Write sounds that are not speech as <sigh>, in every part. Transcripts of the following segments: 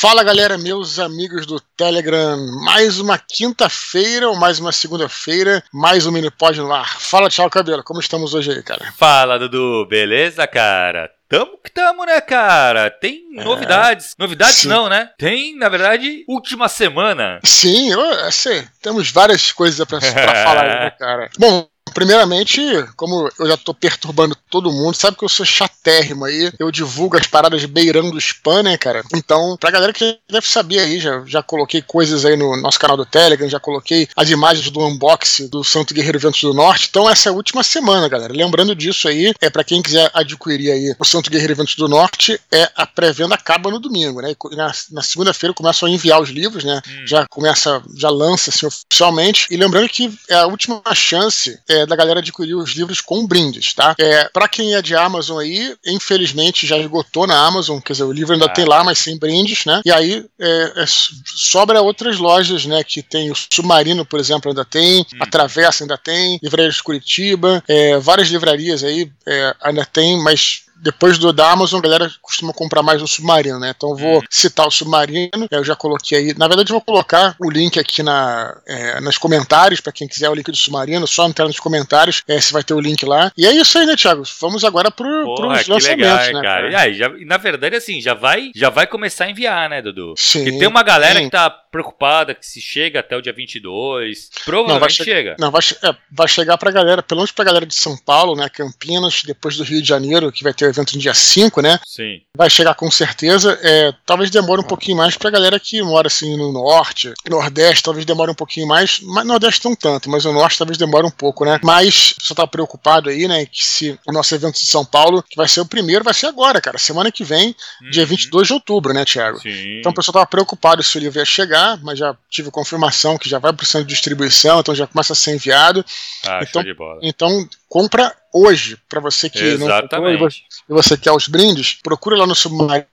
Fala galera, meus amigos do Telegram, mais uma quinta-feira ou mais uma segunda-feira, mais um mini pod no ar. Fala, tchau, cabelo, como estamos hoje aí, cara? Fala, Dudu, beleza, cara? Tamo que tamo, né, cara? Tem é, novidades. Novidades sim. não, né? Tem, na verdade, última semana. Sim, eu, assim, temos várias coisas pra, pra falar, né, <laughs> cara? Bom, Primeiramente, como eu já tô perturbando todo mundo, sabe que eu sou chatérrimo aí, eu divulgo as paradas beirando o spam, né, cara? Então, pra galera que deve saber aí, já, já coloquei coisas aí no nosso canal do Telegram, já coloquei as imagens do unboxing do Santo Guerreiro Ventos do Norte. Então, essa é a última semana, galera. Lembrando disso aí, é para quem quiser adquirir aí o Santo Guerreiro Ventos do Norte, é a pré-venda acaba no domingo, né? E na, na segunda-feira começam a enviar os livros, né? Hum. Já começa, já lança assim oficialmente. E lembrando que é a última chance é, da galera adquirir os livros com brindes, tá? É, para quem é de Amazon aí, infelizmente já esgotou na Amazon, quer dizer, o livro ainda ah. tem lá, mas sem brindes, né? E aí é, é, sobra outras lojas, né? Que tem o Submarino, por exemplo, ainda tem, hum. a Travessa ainda tem, Livraria de Curitiba, é, várias livrarias aí é, ainda tem, mas depois do da Amazon, a galera costuma comprar mais o Submarino, né? Então vou hum. citar o Submarino, eu já coloquei aí. Na verdade, vou colocar o link aqui na, é, nos comentários, para quem quiser o link do Submarino, só entrar nos comentários, é, você vai ter o link lá. E é isso aí, né, Thiago? Vamos agora pro, Porra, pros lançamentos, legal, né? Cara. E aí, já, na verdade, assim, já vai, já vai começar a enviar, né, Dudu? Sim. Porque tem uma galera sim. que tá preocupada que se chega até o dia 22. Provavelmente não, vai chega. Não, vai, é, vai chegar pra galera, pelo menos pra galera de São Paulo, né, Campinas, depois do Rio de Janeiro, que vai ter evento no dia 5, né? Sim. Vai chegar com certeza. É, talvez demore um pouquinho mais pra galera que mora assim no norte, nordeste, talvez demore um pouquinho mais. Mas nordeste não tanto, mas o norte talvez demore um pouco, né? Mas você tá preocupado aí, né, que se o nosso evento de São Paulo, que vai ser o primeiro, vai ser agora, cara, semana que vem, uhum. dia 22 de outubro, né, Thiago? Sim. Então o pessoal tava preocupado se o livro ia chegar mas já tive confirmação que já vai para o centro de distribuição, então já começa a ser enviado. Ah, então, de bola. então compra hoje, para você que Exatamente. não e você quer os brindes, procura lá no Submarino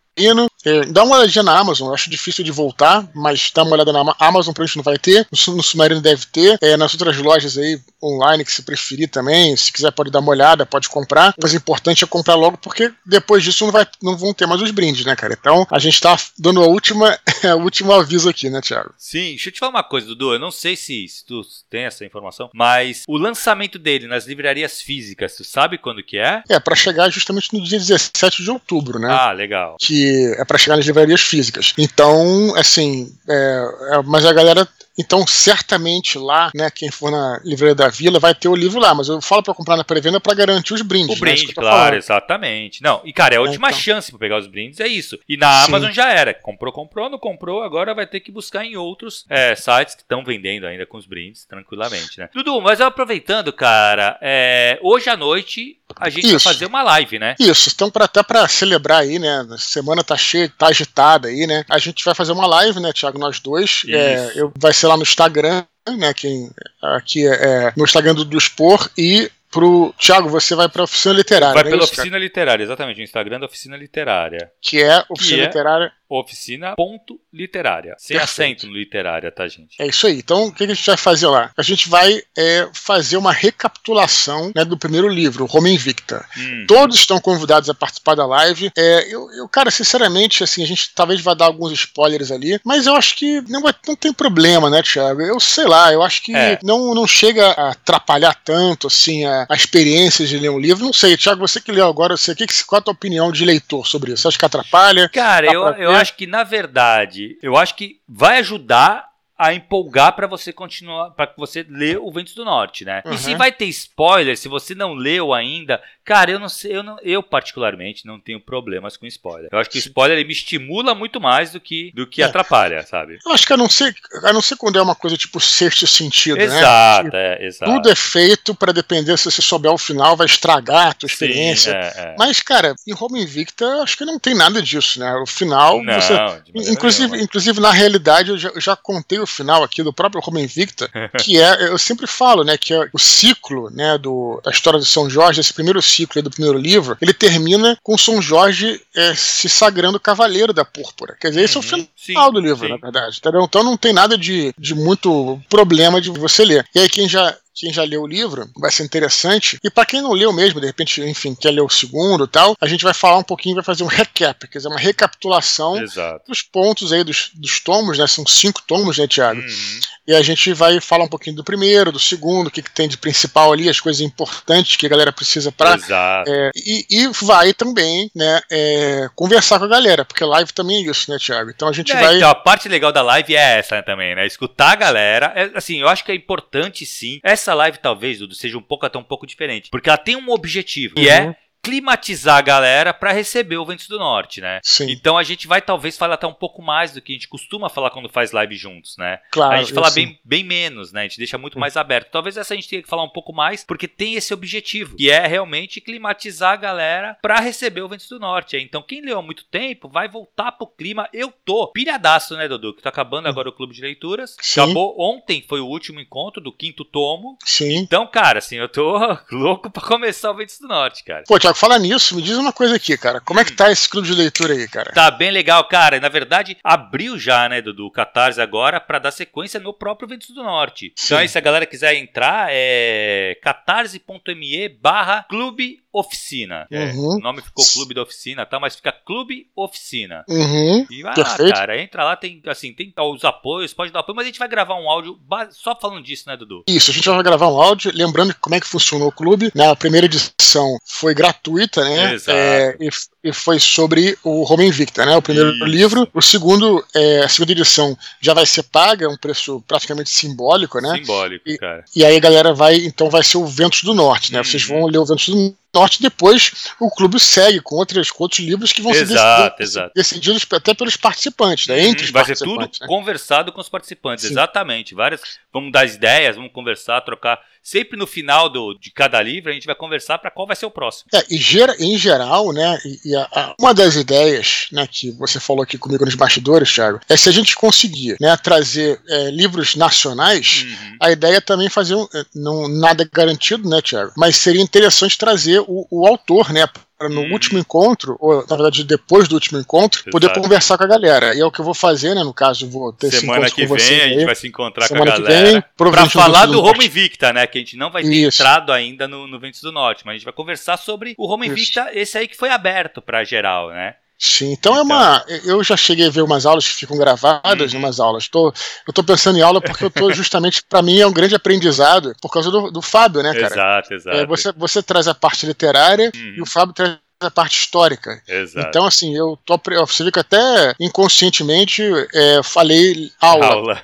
é, dá uma olhadinha na Amazon, eu acho difícil de voltar, mas dá uma olhada na Amazon, pra gente não vai ter. No, no Submarino deve ter. É, nas outras lojas aí, online, que se preferir também, se quiser pode dar uma olhada, pode comprar. Mas o importante é comprar logo, porque depois disso não, vai, não vão ter mais os brindes, né, cara? Então a gente tá dando a última, <laughs> a último aviso aqui, né, Thiago? Sim, deixa eu te falar uma coisa, Dudu. Eu não sei se, se tu tem essa informação, mas o lançamento dele nas livrarias físicas, tu sabe quando que é? É, para chegar justamente no dia 17 de outubro, né? Ah, legal. Que é para chegar nas livrarias físicas. Então, assim, é, é, mas a galera então, certamente lá, né, quem for na Livraria da Vila vai ter o livro lá, mas eu falo para comprar na pré-venda para garantir os brindes. O né, brinde, claro, falando. exatamente. Não, e cara, é a é, última então. chance para pegar os brindes, é isso. E na Sim. Amazon já era. Comprou, comprou, não comprou, agora vai ter que buscar em outros é, sites que estão vendendo ainda com os brindes tranquilamente, né? Dudu, mas aproveitando, cara, é, hoje à noite a gente Isso. vai fazer uma live, né? Isso, então pra, até para celebrar aí, né? A semana tá cheia, tá agitada aí, né? A gente vai fazer uma live, né, Thiago, nós dois. É, eu, vai ser lá no Instagram, né? Quem, aqui é, é no Instagram do, do Expor e pro Thiago, você vai para oficina literária. Vai é pela oficina cara? literária, exatamente, o Instagram da oficina literária. Que é oficina que é literária oficina.literária. Sem Perfeito. acento no literária, tá, gente? É isso aí. Então, o que a gente vai fazer lá? A gente vai é, fazer uma recapitulação né, do primeiro livro, Roma Invicta. Hum. Todos estão convidados a participar da live. É, eu, eu, cara, sinceramente, assim, a gente talvez vai dar alguns spoilers ali, mas eu acho que não, vai, não tem problema, né, Thiago? Eu sei lá, eu acho que é. não, não chega a atrapalhar tanto, assim, a, a experiência de ler um livro. Não sei, Thiago, você que leu agora, você, que, qual a tua opinião de leitor sobre isso? Você acha que atrapalha? Cara, eu, eu acho que, na verdade, eu acho que vai ajudar a empolgar para você continuar, para você ler o Ventos do Norte, né? Uhum. E se vai ter spoiler, se você não leu ainda, cara, eu não sei, eu, não, eu particularmente não tenho problemas com spoiler. Eu acho que spoiler me estimula muito mais do que do que é. atrapalha, sabe? Eu acho que a não ser, a não ser quando é uma coisa tipo sexto sentido, exato, né? É, exato. Tudo é feito para depender se você souber o final, vai estragar a tua experiência. Sim, é, é. Mas, cara, em Roma Invicta, acho que não tem nada disso, né? O final, não, você, inclusive, inclusive na realidade eu já, eu já contei o final aqui do próprio Roma Invicta, <laughs> que é, eu sempre falo, né, que é o ciclo, né, do, da história de São Jorge, esse primeiro ciclo do primeiro livro, ele termina com São Jorge é, se sagrando cavaleiro da púrpura. Quer dizer, esse uhum, é o uhum. final sim, do livro, sim. na verdade. Entendeu? Então não tem nada de, de muito problema de você ler. E aí quem já quem já leu o livro, vai ser interessante. E para quem não leu mesmo, de repente, enfim, quer ler o segundo e tal, a gente vai falar um pouquinho, vai fazer um recap, quer dizer, uma recapitulação Exato. dos pontos aí dos, dos tomos, né? São cinco tomos, né, Tiago? Uhum. E a gente vai falar um pouquinho do primeiro, do segundo, o que, que tem de principal ali, as coisas importantes que a galera precisa para. Exato. É, e, e vai também, né, é, conversar com a galera, porque live também é isso, né, Tiago? Então a gente É, vai. Então, a parte legal da live é essa também, né? Escutar a galera. É, assim, eu acho que é importante sim. Essa live, talvez, Dudu, seja um pouco até um pouco diferente. Porque ela tem um objetivo, que Uhum. é climatizar a galera pra receber o Ventos do Norte, né? Sim, Então a gente vai talvez falar até um pouco mais do que a gente costuma falar quando faz live juntos, né? claro. a gente fala bem, bem menos, né? A gente deixa muito mais aberto. Talvez essa a gente tenha que falar um pouco mais, porque tem esse objetivo, que é realmente climatizar a galera pra receber o Ventos do Norte. Então, quem leu há muito tempo vai voltar pro clima. Eu tô pilhadaço, né, Dudu? Que tá acabando agora o clube de leituras. Sim. Acabou ontem, foi o último encontro do quinto tomo. Sim. Então, cara, assim, eu tô <laughs> louco pra começar o Ventos do Norte, cara. Pô, Tiago, fala nisso, me diz uma coisa aqui, cara. Como é que tá esse clube de leitura aí, cara? Tá bem legal, cara. Na verdade, abriu já, né, Dudu, o Catarse agora pra dar sequência no próprio Ventos do Norte. Então, Sim. aí, se a galera quiser entrar, é catarse.me barra Clube Oficina. É, Uhum. o nome ficou Clube da Oficina, tá? Mas fica Clube Oficina. Uhum. E vai lá, cara. Entra lá, tem, assim, tem os apoios, pode dar apoio, mas a gente vai gravar um áudio só falando disso, né, Dudu? Isso, a gente vai gravar um áudio, lembrando como é que funcionou o clube. né? A primeira edição foi gratuita, né? Exato. É, e, e foi sobre o Roma Invicta, né? O primeiro Isso. livro. O segundo, é, a segunda edição já vai ser paga, é um preço praticamente simbólico, né? Simbólico, E- cara. E aí a galera vai, então vai ser o Ventos do Norte, né? Uhum. Vocês vão ler o Ventos do Norte depois o clube segue com, outras, com outros livros que vão ser Exato, decididos, exato. decididos até pelos participantes, né? Entre os Uhum, vai ser tudo participantes. né? conversado com os participantes, Sim. exatamente. Várias, vamos dar as ideias, vamos conversar, trocar. Sempre no final do, de cada livro a gente vai conversar para qual vai ser o próximo. É, e gera, em geral, né, e, e a- a- uma das ideias, né, que você falou aqui comigo nos bastidores, Thiago, é se a gente conseguir, né, trazer é, livros nacionais, Uhum. a ideia é também fazer um, é, não nada garantido, né, Thiago, mas seria interessante trazer o, o autor, né, para no Uhum. último encontro, ou na verdade depois do último encontro, poder Exato. conversar com a galera. E é o que eu vou fazer, né, no caso, vou ter Semana que vem a gente aí. vai se encontrar Semana com a galera. no falar do Norte. Roma Invicta, né? Que a gente não vai ter Isso. entrado ainda no, no Ventos do Norte, mas a gente vai conversar sobre o Roma Isso. Invicta, esse aí que foi aberto pra geral, né? Sim, então, é Então- uma. Eu já cheguei a ver umas aulas que ficam gravadas, Uhum. umas aulas. Tô, eu tô pensando em aula porque eu tô <laughs> justamente, para mim, é um grande aprendizado por causa do, do Fábio, né, cara? exato, exato. É, você, você traz a parte literária Uhum. e o Fábio traz a parte histórica. Exato. Então, assim, eu tô. Você vê que até inconscientemente é, falei aula. Aula.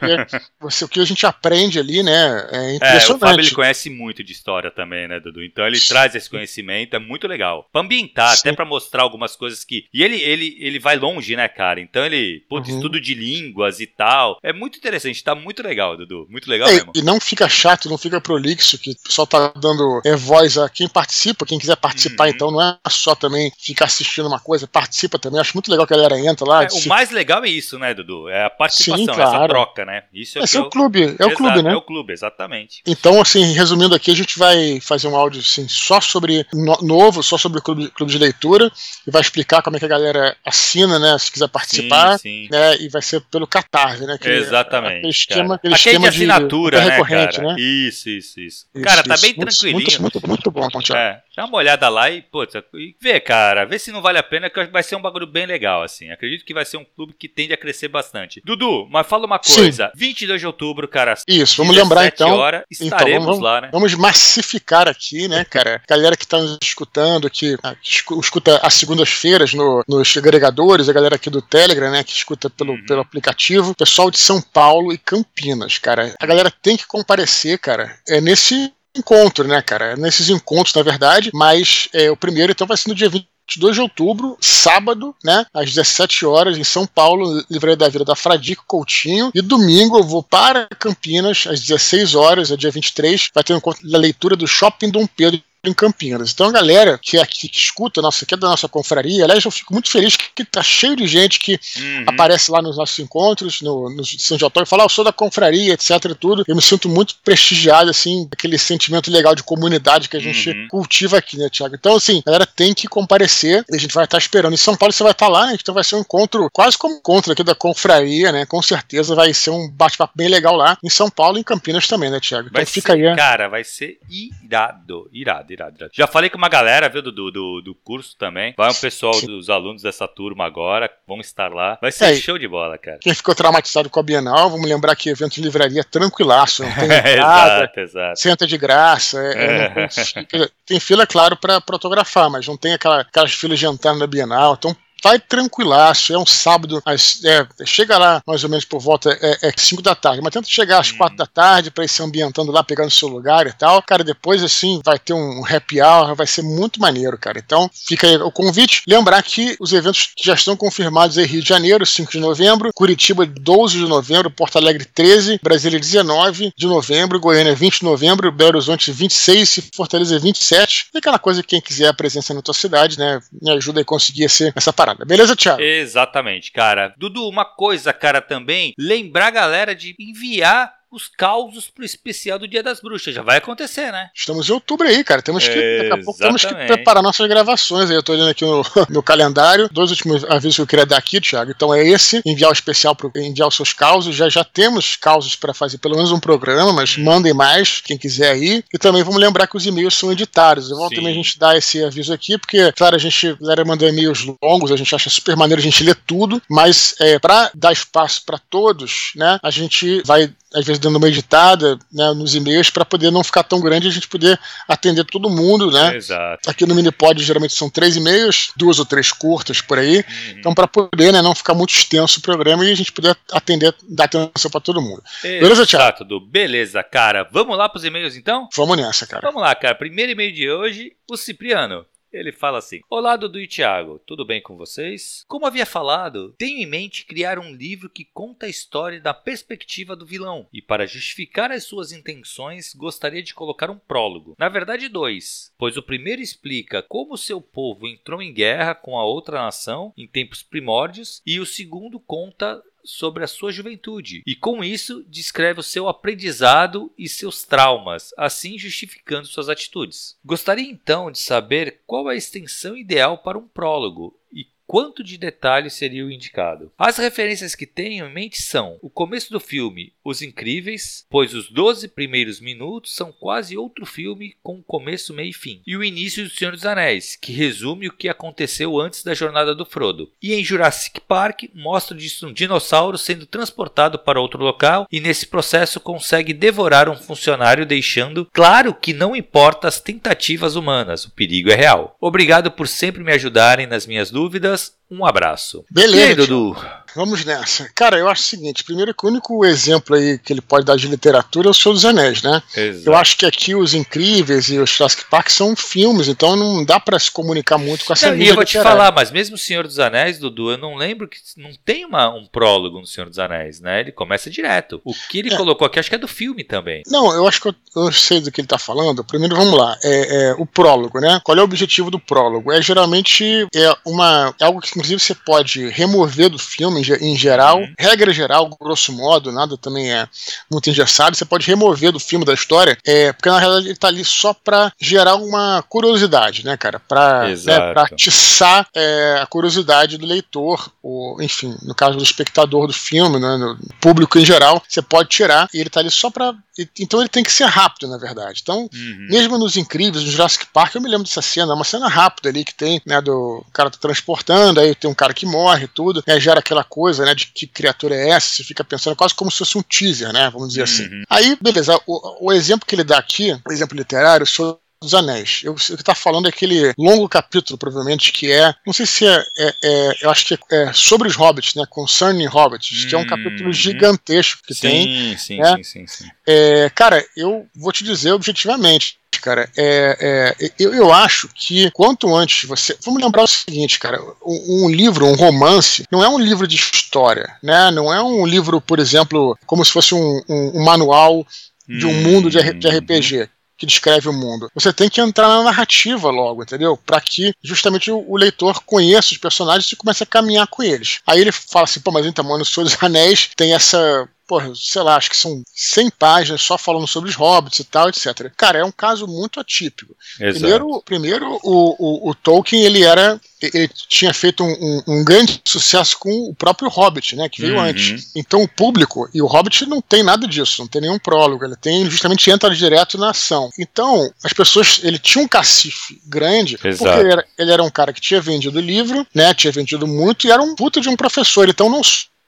Você, o que a gente aprende ali, né? É É, o impressionante. Fábio ele conhece muito de história também, né, Dudu? Então ele traz esse conhecimento, é muito legal. Pra ambientar, Sim. até pra mostrar algumas coisas que. E ele, ele, ele vai longe, né, cara? Então ele, putz, Uhum. estudo de línguas e tal. É muito interessante, tá muito legal, Dudu. Muito legal É, mesmo. e não fica chato, não fica prolixo, que pessoal tá dando é, voz a quem participa, quem quiser participar, Uhum. então não é só também ficar assistindo uma coisa, participa também. Acho muito legal que a galera entra lá. É, o se- mais legal é isso, né, Dudu? É a participação, Sim, essa claro. troca, né? Isso é, é o clube, é o Exato, clube, né? É o clube, exatamente. Então, assim, resumindo aqui, a gente vai fazer um áudio assim, só sobre no- novo, só sobre o clube, clube de leitura, e vai explicar como é que a galera assina, né? Se quiser participar. Sim, sim. Né, e vai ser pelo Catarse, né? que é Exatamente. Aquele esquema, aquele Aquele esquema de assinatura, de, né, recorrente, cara? né? Isso, isso, isso. Isso, cara, tá isso. bem Muito- tranquilinho. Muito, muito, muito bom, Thiago. É, dá uma olhada lá e, putz, e vê, cara, vê se não vale a pena, que vai ser um bagulho bem legal, assim. Acredito que vai ser um clube que tende a crescer bastante. Dudu, mas fala uma Sim. coisa: 22 de outubro, cara. Isso, vamos 17 lembrar então. Horas, Então, estaremos vamos- lá, né? Vamos massificar aqui, né, cara? Galera que tá nos escutando, que, ah, escuta às segundas-feiras no, nos agregadores, a galera aqui do Telegram, né, que escuta pelo, Uhum. pelo aplicativo, pessoal de São Paulo e Campinas, cara. A galera tem que comparecer, cara, é nesse encontro, né, cara? Nesses encontros, na verdade, mas é, o primeiro então vai ser no dia 22 de outubro, sábado, né, às 17 horas, em São Paulo, Livraria da Vida da Fradico Coutinho. E domingo eu vou para Campinas, às 16 horas, é dia 23, vai ter um encontro da leitura do Shopping Dom Pedro em Campinas. Então a galera que, é, que, que escuta, nossa, que é da nossa confraria, aliás, eu fico muito feliz que, que tá cheio de gente que uhum. aparece lá nos nossos encontros, no, no São de Autório, fala, ah, eu sou da confraria, etc e tudo. Eu me sinto muito prestigiado, assim, aquele sentimento legal de comunidade que a gente uhum. cultiva aqui, né, Tiago? Então, assim, a galera tem que comparecer e a gente vai estar esperando. Em São Paulo você vai estar lá, né? Então vai ser um encontro, quase como um encontro aqui da confraria, né? Com certeza vai ser um bate-papo bem legal lá em São Paulo e em Campinas também, né, Tiago? Então vai fica ser, aí. Cara, vai ser irado, irado, irado, irado. Já falei com uma galera, viu, do, do, do curso também. Vai um pessoal dos alunos dessa turma agora, vão estar lá. Vai ser é, show de bola, cara. Quem ficou traumatizado com a Bienal, vamos lembrar que evento de livraria é tranquilaço. Não tem entrada, <laughs> exato, exato. Senta de graça. É, é, <laughs> tem, fila, claro, para fotografar, mas não tem aquela, aquelas filas de entrar na Bienal. Então vai tranquilaço. É um sábado, é, chega lá mais ou menos por volta é, 5 é da tarde, mas tenta chegar às 4 hum. da tarde para ir se ambientando lá, pegando seu lugar e tal. Cara, depois assim vai ter um happy hour, vai ser muito maneiro, cara. Então fica aí o convite. Lembrar que os eventos que já estão confirmados aí: Rio de Janeiro, 5 de novembro, Curitiba, 12 de novembro, Porto Alegre, 13, Brasília, 19 de novembro, Goiânia, 20 de novembro, Belo Horizonte, 26 e Fortaleza, 27. E aquela coisa que quem quiser a presença na tua cidade, né, me ajuda a conseguir essa parada Beleza, Thiago? Exatamente, cara. Dudu, uma coisa, cara, também, lembrar a galera de enviar os causos pro especial do Dia das Bruxas. Já vai acontecer, né? Estamos em outubro aí, cara. Temos que, daqui a pouco temos que preparar nossas gravações aí. Eu tô olhando aqui <laughs> no, calendário. Dois últimos avisos que eu queria dar aqui, Thiago. Então é esse, enviar o especial para enviar os seus causos. Já já temos causos para fazer pelo menos um programa, mas hum. mandem mais, quem quiser aí. E também vamos lembrar que os e-mails são editados. Eu vou também a gente dar esse aviso aqui, porque, claro, a gente, galera manda e-mails longos, a gente acha super maneiro a gente ler tudo, mas é, para dar espaço para todos, né, a gente vai às vezes dando uma editada né, nos e-mails para poder não ficar tão grande e a gente poder atender todo mundo, né? Exato. Aqui no Minipod geralmente são três e-mails, duas ou três curtas por aí. Uhum. Então, para poder né, não ficar muito extenso o programa e a gente poder atender, dar atenção para todo mundo. Exato, Beleza, Thiago? Tudo beleza, cara. Vamos lá para os e-mails então? Vamos nessa, cara. Vamos lá, cara. Primeiro e-mail de hoje, o Cipriano. Ele fala assim: Olá, Dudu e Thiago, tudo bem com vocês? Como havia falado, tenho em mente criar um livro que conta a história da perspectiva do vilão, e para justificar as suas intenções, gostaria de colocar um prólogo. Na verdade, dois, pois o primeiro explica como seu povo entrou em guerra com a outra nação em tempos primórdios, e o segundo conta sobre a sua juventude e, com isso, descreve o seu aprendizado e seus traumas, assim justificando suas atitudes. Gostaria então de saber qual a extensão ideal para um prólogo quanto de detalhe seria o indicado. As referências que tenho em mente são o começo do filme Os Incríveis, pois os 12 primeiros minutos são quase outro filme com começo, meio e fim, e o início do Senhor dos Anéis, que resume o que aconteceu antes da jornada do Frodo. E em Jurassic Park mostra um dinossauro sendo transportado para outro local e nesse processo consegue devorar um funcionário, deixando claro que não importa as tentativas humanas, o perigo é real. Obrigado por sempre me ajudarem nas minhas dúvidas um abraço. Beleza. E aí, Dudu? Vamos nessa. Cara, eu acho o seguinte: primeiro que o único exemplo aí que ele pode dar de literatura é o Senhor dos Anéis, né? Exato. Eu acho que aqui os Incríveis e os Jurassic Park são filmes, então não dá para se comunicar muito com essa não, E eu vou te falar, mas mesmo o Senhor dos Anéis, Dudu, eu não lembro que não tem uma, um prólogo no Senhor dos Anéis, né? Ele começa direto. O que ele é. colocou aqui, acho que é do filme também. Não, eu acho que eu, eu sei do que ele tá falando. Primeiro, vamos lá. É, é, o prólogo, né? Qual é o objetivo do prólogo? É geralmente é uma é algo que inclusive você pode remover do filme em geral Uhum. Regra geral, grosso modo, nada também é muito engessado, você pode remover do filme, da história, é, porque na realidade ele tá ali só pra gerar uma curiosidade, né, cara? Pra, né, pra atiçar é, a curiosidade do leitor, ou, enfim, no caso do espectador do filme, né, no público em geral, você pode tirar e ele tá ali só pra. Então ele tem que ser rápido, na verdade. Então, uhum. mesmo nos Incríveis, no Jurassic Park, eu me lembro dessa cena, é uma cena rápida ali que tem, né, do cara tá transportando, aí tem um cara que morre tudo, né, gera aquela coisa, né, de que criatura é essa, você fica pensando quase como se fosse um teaser, né? Vamos dizer assim. uhum. assim. Aí, beleza, o, o, exemplo que ele dá aqui, o exemplo literário, sobre dos Anéis. Eu, o que está falando é aquele longo capítulo, provavelmente, que é. Não sei se é. é, é eu acho que é, sobre os hobbits, né? Concerning hobbits, que é um capítulo uhum. gigantesco que sim, tem. Sim, né? sim, sim, sim. É, cara, eu vou te dizer objetivamente cara, é, é, eu, eu acho que quanto antes você. Vamos lembrar o seguinte, cara: um, um, livro, um romance, não é um livro de história, né? Não é um livro, por exemplo, como se fosse um, um, um manual de um mundo de, de RPG. Que descreve o mundo. Você tem que entrar na narrativa logo, entendeu? Para que justamente o, leitor conheça os personagens e comece a caminhar com eles. Aí ele fala assim, pô, mas então, mano, o Senhor dos Anéis tem essa porra, sei lá, acho que são 100 páginas só falando sobre os hobbits e tal, etc. Cara, é um caso muito atípico. Exato. Primeiro, primeiro o, o, o, Tolkien, ele era. Ele tinha feito um, um, um, grande sucesso com o próprio Hobbit, né? Que veio uhum. antes. Então o público, e o Hobbit não tem nada disso, não tem nenhum prólogo, ele tem justamente entra direto na ação. Então, as pessoas. Ele tinha um cacife grande, Exato. porque ele era, ele era um cara que tinha vendido livro, né? Tinha vendido muito e era um puta de um professor. Então não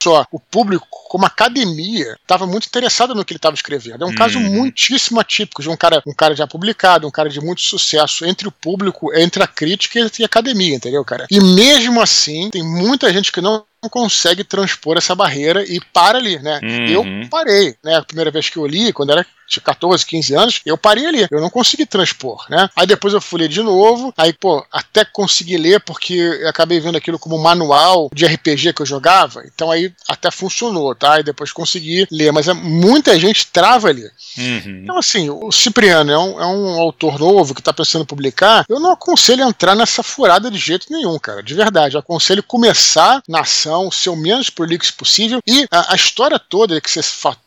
só o público, como a academia, estava muito interessado no que ele estava escrevendo. É um hum. caso muitíssimo atípico de um cara, um cara já publicado, um cara de muito sucesso entre o público, entre a crítica e a academia, entendeu, cara? E mesmo assim, tem muita gente que não consegue transpor essa barreira e para ali, né? Uhum. Eu parei, né? A primeira vez que eu li, quando era tinha 14, 15 anos, eu parei ali. Eu não consegui transpor, né? Aí depois eu fui ler de novo, aí, pô, até consegui ler porque eu acabei vendo aquilo como manual de RPG que eu jogava, então aí até funcionou, tá? E depois consegui ler, mas é, muita gente trava ali. Uhum. Então, assim, o Cipriano é um, é um autor novo que tá pensando em publicar, eu não aconselho entrar nessa furada de jeito nenhum, cara, de verdade. Eu aconselho começar na ação, ser o menos prolixo possível. E a, a história toda que você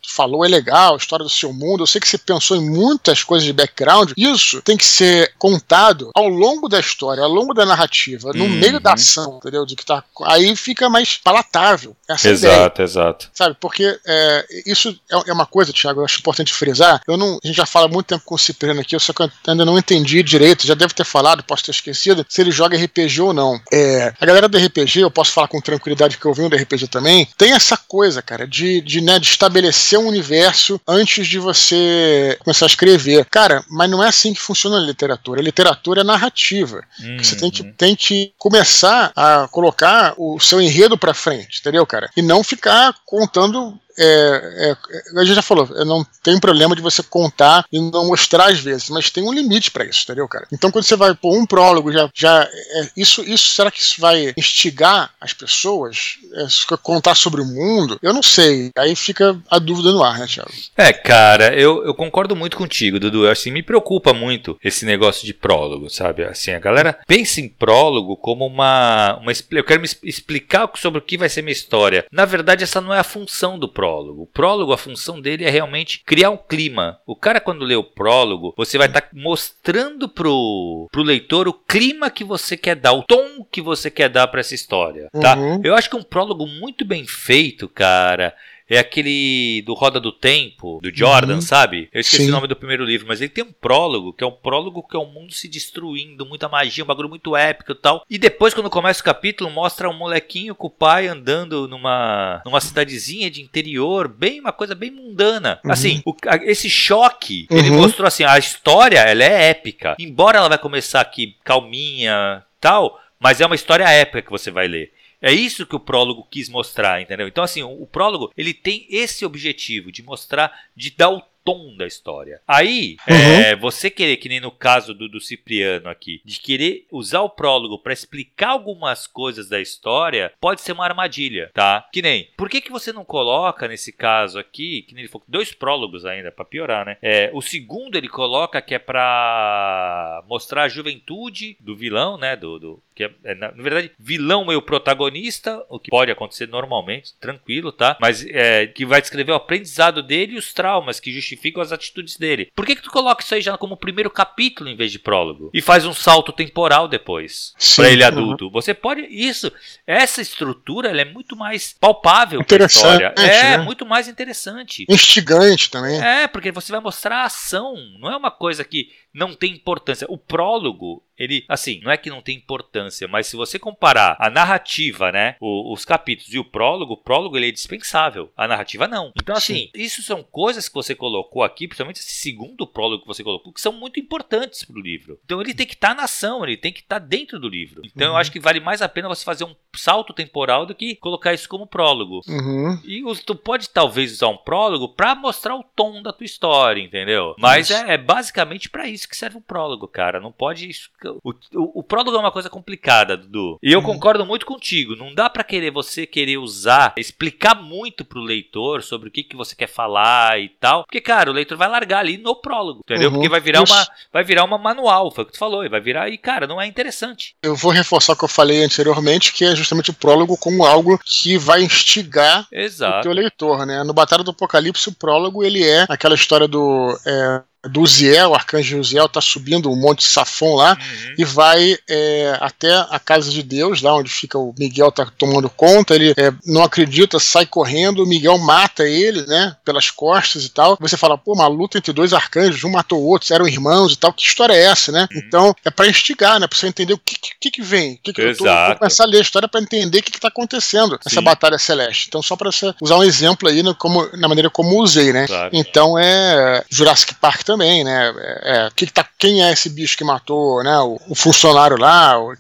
falou é legal, a história do seu mundo, eu sei que você pensou em muitas coisas de background, isso tem que ser contado ao longo da história, ao longo da narrativa, no uhum. meio da ação, entendeu? De que tá, aí fica mais palatável essa exato, ideia. Exato, Sabe, porque é, isso é, é uma coisa, Thiago, eu acho importante frisar, eu não, a gente já fala há muito tempo com o Cipriano aqui, eu só que eu ainda não entendi direito, já deve ter falado, posso ter esquecido, se ele joga RPG ou não. É, a galera do RPG, eu posso falar com tranquilidade que eu venho do RPG também, tem essa coisa, cara, de, de, né, de estabelecer um universo antes de você começar a escrever. Cara, mas não é assim que funciona a literatura. A literatura é narrativa. Uhum. Você tem que, tem que começar a colocar o seu enredo para frente, entendeu, cara? E não ficar contando é, é, a gente já falou, não tem problema de você contar e não mostrar às vezes, mas tem um limite para isso, entendeu, cara? Então quando você vai pôr um prólogo, já, já é, isso, isso, será que isso vai instigar as pessoas? É, contar sobre o mundo? Eu não sei. Aí fica a dúvida no ar, né, Thiago? É, cara, eu, eu concordo muito contigo, Dudu. Assim, me preocupa muito esse negócio de prólogo, sabe? Assim, a galera pensa em prólogo como uma, uma eu quero me explicar sobre o que vai ser minha história. Na verdade, essa não é a função do prólogo prólogo. O prólogo, a função dele é realmente criar um clima. O cara, quando lê o prólogo, você vai estar tá mostrando pro, pro leitor o clima que você quer dar, o tom que você quer dar para essa história, tá? Uhum. Eu acho que um prólogo muito bem feito, cara, é aquele do Roda do Tempo, do Jordan, uhum. sabe? Eu esqueci Sim. o nome do primeiro livro, mas ele tem um prólogo, que é um prólogo que é o um mundo se destruindo, muita magia, um bagulho muito épico e tal. E depois, quando começa o capítulo, mostra um molequinho com o pai andando numa, numa cidadezinha de interior, bem uma coisa bem mundana. Uhum. Assim, o, a, esse choque, uhum. ele mostrou assim, a história, ela é épica. Embora ela vai começar aqui calminha, tal, mas é uma história épica que você vai ler. É isso que o prólogo quis mostrar, entendeu? Então, assim, o, o prólogo ele tem esse objetivo de mostrar, de dar o tom da história. Aí, uhum. é, você querer, que nem no caso do, do Cipriano aqui, de querer usar o prólogo para explicar algumas coisas da história, pode ser uma armadilha, tá? Que nem, por que, que você não coloca nesse caso aqui, que nem ele falou, dois prólogos ainda, para piorar, né? É, o segundo ele coloca que é para mostrar a juventude do vilão, né? Do, do que é, é, na, verdade, vilão é o protagonista, o que pode acontecer normalmente, tranquilo, tá? Mas é, que vai descrever o aprendizado dele e os traumas que justificam as atitudes dele. Por que, que tu coloca isso aí já como primeiro capítulo em vez de prólogo? E faz um salto temporal depois para ele adulto. Uhum. Você pode. Isso, essa estrutura ela é muito mais palpável pra história. É, né? muito mais interessante. Instigante também. É, porque você vai mostrar a ação. Não é uma coisa que não tem importância. O prólogo, ele, assim, não é que não tem importância, mas se você comparar a narrativa, né, o, os capítulos e o prólogo, o prólogo ele é dispensável, a narrativa não. Então, assim, Sim. isso são coisas que você colocou aqui, principalmente esse segundo prólogo que você colocou, que são muito importantes para o livro. Então, ele tem que estar tá na ação, ele tem que estar tá dentro do livro. Então, uhum. eu acho que vale mais a pena você fazer um salto temporal do que colocar isso como prólogo. Uhum. E tu pode talvez usar um prólogo para mostrar o tom da tua história, entendeu? Mas é, é basicamente para isso que serve um prólogo, cara. Não pode o, o, o prólogo é uma coisa complicada, Dudu. E eu uhum. concordo muito contigo. Não dá para querer você querer usar, explicar muito pro leitor sobre o que, que você quer falar e tal. Porque, cara, o leitor vai largar ali no prólogo, entendeu? Uhum. Porque vai virar, uma, vai virar uma manual, foi o que tu falou. E vai virar, e, cara, não é interessante. Eu vou reforçar o que eu falei anteriormente, que é justamente o prólogo como algo que vai instigar Exato. o teu leitor, né? No Batalha do Apocalipse, o prólogo, ele é aquela história do. É, do Uziel, o arcanjo Uziel está subindo o Monte Safon lá uhum. e vai é, até a casa de Deus, lá onde fica o Miguel tá tomando conta. Ele é, não acredita, sai correndo, o Miguel mata ele, né, pelas costas e tal. Você fala, pô, uma luta entre dois arcanjos, um matou o outro, eram irmãos e tal. Que história é essa, né? Uhum. Então é para instigar, né, para você entender o que que, que vem, o que, que eu tô, vou começar a ler a história para entender o que está acontecendo Sim. nessa batalha celeste. Então só para usar um exemplo aí, né, como, na maneira como usei, né? Então é Jurassic Park também, né? É, é, que que tá, quem é esse bicho que matou, né? O, o funcionário lá, o uhum.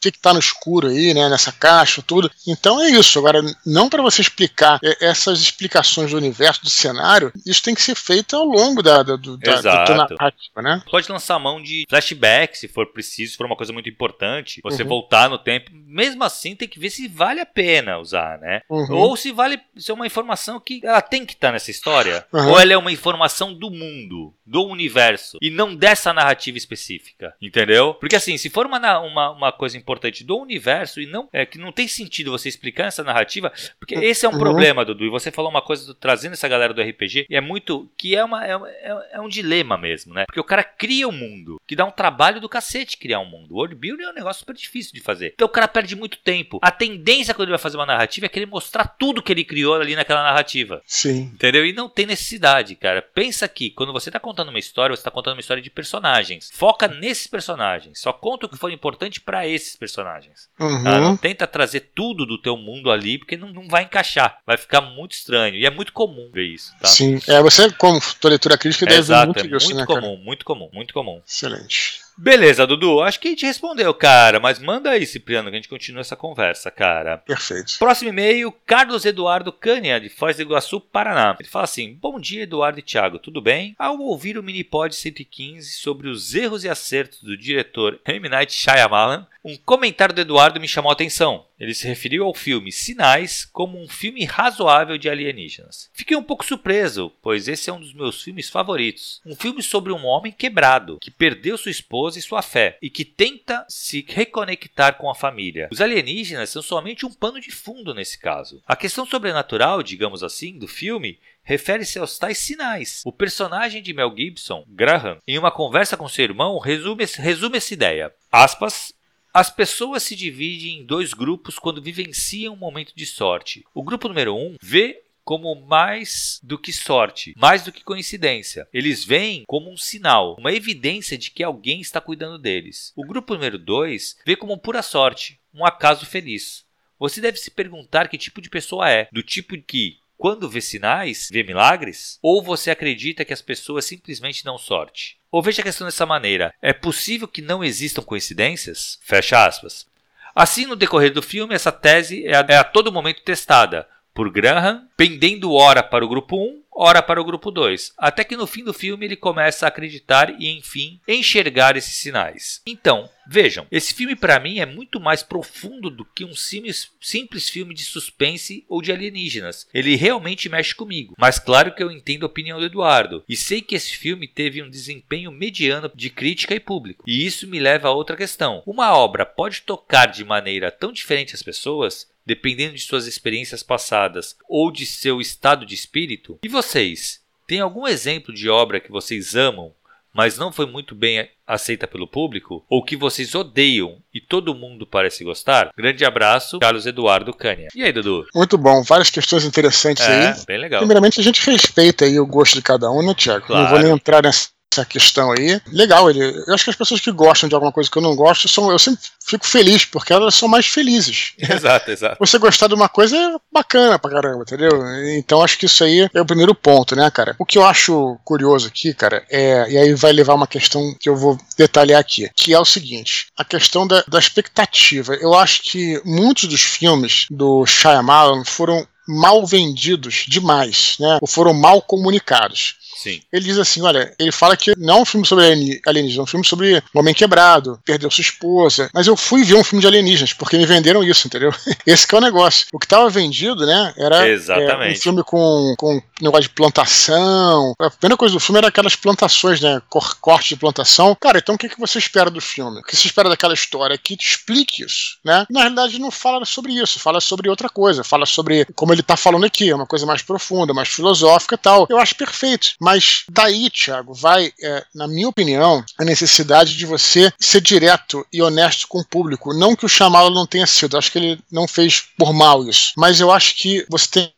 que, que tá no escuro aí, né? Nessa caixa, tudo. Então é isso. Agora, não para você explicar essas explicações do universo, do cenário, isso tem que ser feito ao longo da, da, do, da, da narrativa, né? Pode lançar mão de flashback, se for preciso, se for uma coisa muito importante, você uhum. voltar no tempo. Mesmo assim, tem que ver se vale a pena usar, né? Uhum. Ou se vale ser uma informação que ela tem que estar tá nessa história, uhum. ou ela é uma informação do mundo, do universo e não dessa narrativa específica, entendeu? Porque assim, se for uma, uma, uma coisa importante do universo e não é que não tem sentido você explicar essa narrativa, porque esse é um uhum. problema, Dudu. E você falou uma coisa trazendo essa galera do RPG e é muito que é uma é, é, é, um dilema mesmo, né? Porque o cara cria um mundo que dá um trabalho do cacete criar um mundo. O world building é um negócio super difícil de fazer. Então o cara perde muito tempo. A tendência quando ele vai fazer uma narrativa é querer mostrar tudo que ele criou ali naquela narrativa. Sim. Entendeu? E não tem necessidade, cara. Pensa que quando você tá contando uma história, você tá contando uma história de personagens. Foca nesses personagens. Só conta o que for importante para esses personagens. Uhum. Tá? Não tenta trazer tudo do teu mundo ali, porque não, não vai encaixar. Vai ficar muito estranho. E é muito comum ver isso. Tá? Sim. É, você, como tua leitura crítica, deve Exato, muito é isso, muito né, comum, cara? muito comum, muito comum. Excelente. Beleza, Dudu. Acho que a gente respondeu, cara. Mas manda aí, Cipriano, que a gente continua essa conversa, cara. Perfeito. Próximo e-mail, Carlos Eduardo Cânia, de Foz do Iguaçu, Paraná. Ele fala assim: Bom dia, Eduardo e Thiago, tudo bem? Ao ouvir o Minipod 115 sobre os erros e acertos do diretor M. Night Shyamalan, um comentário do Eduardo me chamou a atenção. Ele se referiu ao filme Sinais como um filme razoável de alienígenas. Fiquei um pouco surpreso, pois esse é um dos meus filmes favoritos. Um filme sobre um homem quebrado, que perdeu sua esposa e sua fé, e que tenta se reconectar com a família. Os alienígenas são somente um pano de fundo nesse caso. A questão sobrenatural, digamos assim, do filme refere-se aos tais sinais. O personagem de Mel Gibson, Graham, em uma conversa com seu irmão, resume, resume essa ideia. Aspas, as pessoas se dividem em dois grupos quando vivenciam um momento de sorte. O grupo número um vê como mais do que sorte, mais do que coincidência. Eles veem como um sinal, uma evidência de que alguém está cuidando deles. O grupo número 2 vê como pura sorte, um acaso feliz. Você deve se perguntar que tipo de pessoa é, do tipo que quando vê sinais, vê milagres? Ou você acredita que as pessoas simplesmente dão sorte? Ou veja a questão dessa maneira: é possível que não existam coincidências? Fecha aspas. Assim, no decorrer do filme, essa tese é a, é a todo momento testada por Graham, pendendo ora para o grupo 1, ora para o grupo 2, até que no fim do filme ele começa a acreditar e, enfim, enxergar esses sinais. Então, vejam, esse filme para mim é muito mais profundo do que um simples filme de suspense ou de alienígenas. Ele realmente mexe comigo, mas claro que eu entendo a opinião do Eduardo e sei que esse filme teve um desempenho mediano de crítica e público. E isso me leva a outra questão. Uma obra pode tocar de maneira tão diferente as pessoas? dependendo de suas experiências passadas ou de seu estado de espírito? E vocês, tem algum exemplo de obra que vocês amam, mas não foi muito bem aceita pelo público? Ou que vocês odeiam e todo mundo parece gostar? Grande abraço, Carlos Eduardo Cânia. E aí, Dudu? Muito bom, várias questões interessantes é, aí. Bem legal. Primeiramente, a gente respeita aí o gosto de cada um, né, Tiago? Claro. Não vou nem entrar nessa essa questão aí. Legal, ele. Eu acho que as pessoas que gostam de alguma coisa que eu não gosto são. Eu sempre fico feliz, porque elas são mais felizes. <laughs> Exato, exato. Você gostar de uma coisa é bacana pra caramba, entendeu? Então acho que isso aí é o primeiro ponto, né, cara? O que eu acho curioso aqui, cara, é. E aí vai levar uma questão que eu vou detalhar aqui, que é o seguinte: a questão da, da expectativa. Eu acho que muitos dos filmes do Shyamalan foram mal vendidos demais, né? Ou foram mal comunicados. Sim. Ele diz assim: olha, ele fala que não é um filme sobre alienígenas, é um filme sobre um homem quebrado, perdeu sua esposa. Mas eu fui ver um filme de alienígenas, porque me venderam isso, entendeu? <laughs> Esse que é o negócio. O que estava vendido, né, era é, um filme com, com negócio de plantação. A primeira coisa do filme era aquelas plantações, né? Corte de plantação. Cara, então o que, que você espera do filme? O que você espera daquela história? Que te explique isso, né? Na realidade, não fala sobre isso, fala sobre outra coisa, fala sobre como ele tá falando aqui, é uma coisa mais profunda, mais filosófica e tal. Eu acho perfeito. Mas daí, Thiago, vai, é, na minha opinião, a necessidade de você ser direto e honesto com o público. Não que o chamado não tenha sido, acho que ele não fez por mal isso. Mas eu acho que você tem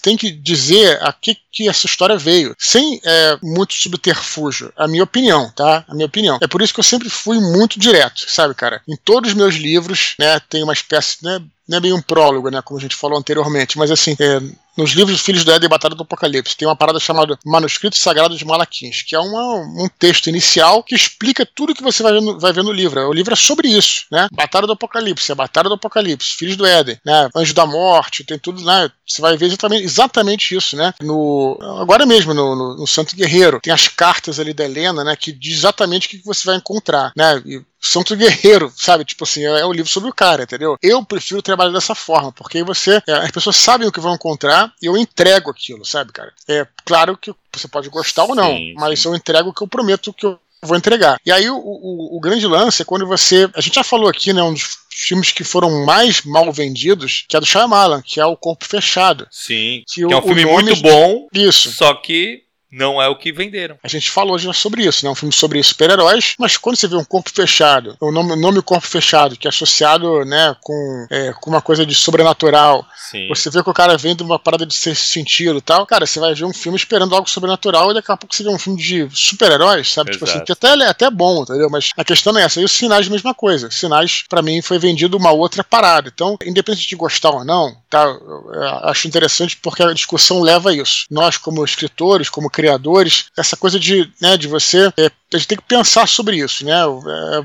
tem que dizer a que, que essa história veio, sem é, muito subterfúgio, a minha opinião, tá? A minha opinião. É por isso que eu sempre fui muito direto, sabe, cara? Em todos os meus livros, né, tem uma espécie, né, não é bem um prólogo, né, como a gente falou anteriormente, mas assim, é, nos livros Filhos do Éden e Batalha do Apocalipse, tem uma parada chamada Manuscrito Sagrado de Malaquins, que é uma, um texto inicial que explica tudo que você vai ver, no, vai ver no livro. O livro é sobre isso, né? Batalha do Apocalipse, a Batalha do Apocalipse, Filhos do Éden, né? Anjo da Morte, tem tudo, né? Você vai ver exatamente, exatamente isso, né? No, agora mesmo, no, no, no Santo Guerreiro, tem as cartas ali da Helena, né? Que diz exatamente o que você vai encontrar, né? E Santo Guerreiro, sabe? Tipo assim, é, é um livro sobre o cara, entendeu? Eu prefiro trabalhar dessa forma, porque você, é, as pessoas sabem o que vão encontrar e eu entrego aquilo, sabe, cara? É claro que você pode gostar sim, ou não, sim. mas eu entrego o que eu prometo que eu vou entregar. E aí o, o, o, grande lance é quando você. A gente já falou aqui, né? Um dos filmes que foram mais mal vendidos, que é do Shyamalan, que é o Corpo Fechado. Sim. Que, que é um filme muito bom. Isso. Só que não é o que venderam. A gente falou já sobre isso, né? Um filme sobre super-heróis, mas quando você vê um corpo fechado, o nome, nome corpo fechado, que é associado, né, com, é, com uma coisa de sobrenatural, Sim. você vê que o cara vem de uma parada de ser sentido e tal, cara, você vai ver um filme esperando algo sobrenatural e daqui a pouco você vê um filme de super-heróis, sabe? Exato. Tipo assim, que até é até bom, entendeu? Mas a questão é essa. E os sinais, mesma coisa. Sinais, para mim, foi vendido uma outra parada. Então, independente de gostar ou não, tá? acho interessante porque a discussão leva a isso. Nós, como escritores, como criadores, essa coisa de, né, de você. É, a gente tem que pensar sobre isso, né? É,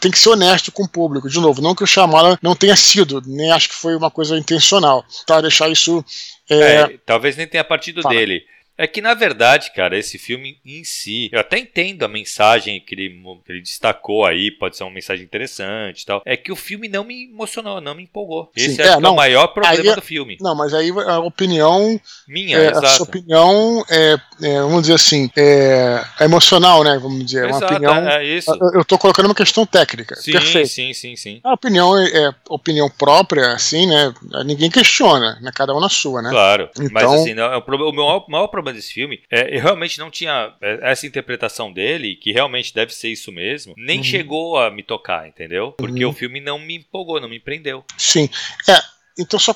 tem que ser honesto com o público. De novo, não que o Shyamalan não tenha sido, nem acho que foi uma coisa intencional, tá? Deixar isso. É... É, talvez nem tenha partido dele. É que, na verdade, cara, esse filme em si, eu até entendo a mensagem que ele, que ele destacou aí, pode ser uma mensagem interessante e tal. É que o filme não me emocionou, não me empolgou. Esse Sim, é, não, é o maior problema é, do filme. Não, mas aí a opinião. Minha, é, A sua opinião é, é, vamos dizer assim, é, é, emocional, né? Vamos dizer. Exato, uma opinião. É isso. Eu tô colocando uma questão técnica. Sim, Perfeito. sim, sim, sim. A opinião é opinião própria, assim, né? Ninguém questiona, né? Cada um na sua, né? Claro. Então, mas assim, não, o, maior, maior problema desse filme é eu realmente não tinha é, essa interpretação dele, que realmente deve ser isso mesmo, nem uhum. chegou a me tocar, entendeu? Porque uhum. o filme não me empolgou, não me prendeu. Sim. É, então, só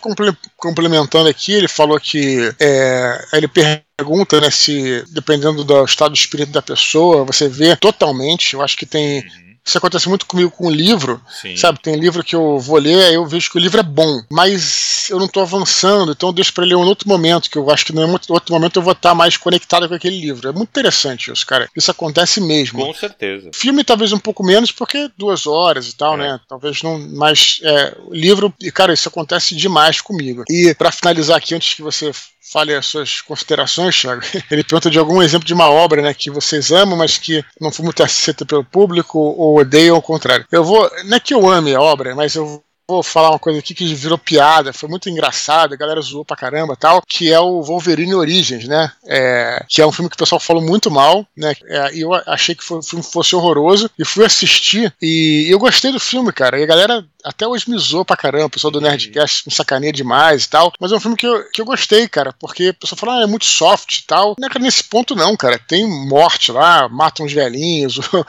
complementando aqui, ele falou que é, ele pergunta né, se, dependendo do estado de espírito da pessoa, você vê totalmente. Eu acho que tem. Isso acontece muito comigo com o livro, Sim. sabe? Tem livro que eu vou ler, aí eu vejo que o livro é bom, mas eu não estou avançando, então eu deixo para ler em outro momento, que eu acho que em outro momento eu vou estar mais conectado com aquele livro. É muito interessante isso, cara. Isso acontece mesmo. Com certeza. Filme talvez um pouco menos, porque duas horas e tal, é. né? Talvez não. Mas é, livro, e cara, isso acontece demais comigo. E para finalizar aqui, antes que você fale as suas considerações, Thiago. <laughs> Ele pergunta de algum exemplo de uma obra né, que vocês amam, mas que não foi muito aceita pelo público ou odeiam ao contrário. Eu vou. Não é que eu ame a obra, mas eu vou falar uma coisa aqui que virou piada, foi muito engraçado, a galera zoou pra caramba tal, que é o Wolverine Origins, né? É, que é um filme que o pessoal falou muito mal, né? É, e eu achei que o filme fosse horroroso e fui assistir e eu gostei do filme, cara. E a galera até hoje me zoou pra caramba, o pessoal do Nerdcast me sacaneia demais e tal. Mas é um filme que eu, que eu gostei, cara, porque o pessoal fala, ah, é muito soft e tal. Não é nesse ponto, não, cara. Tem morte lá, matam os velhinhos, <laughs> o,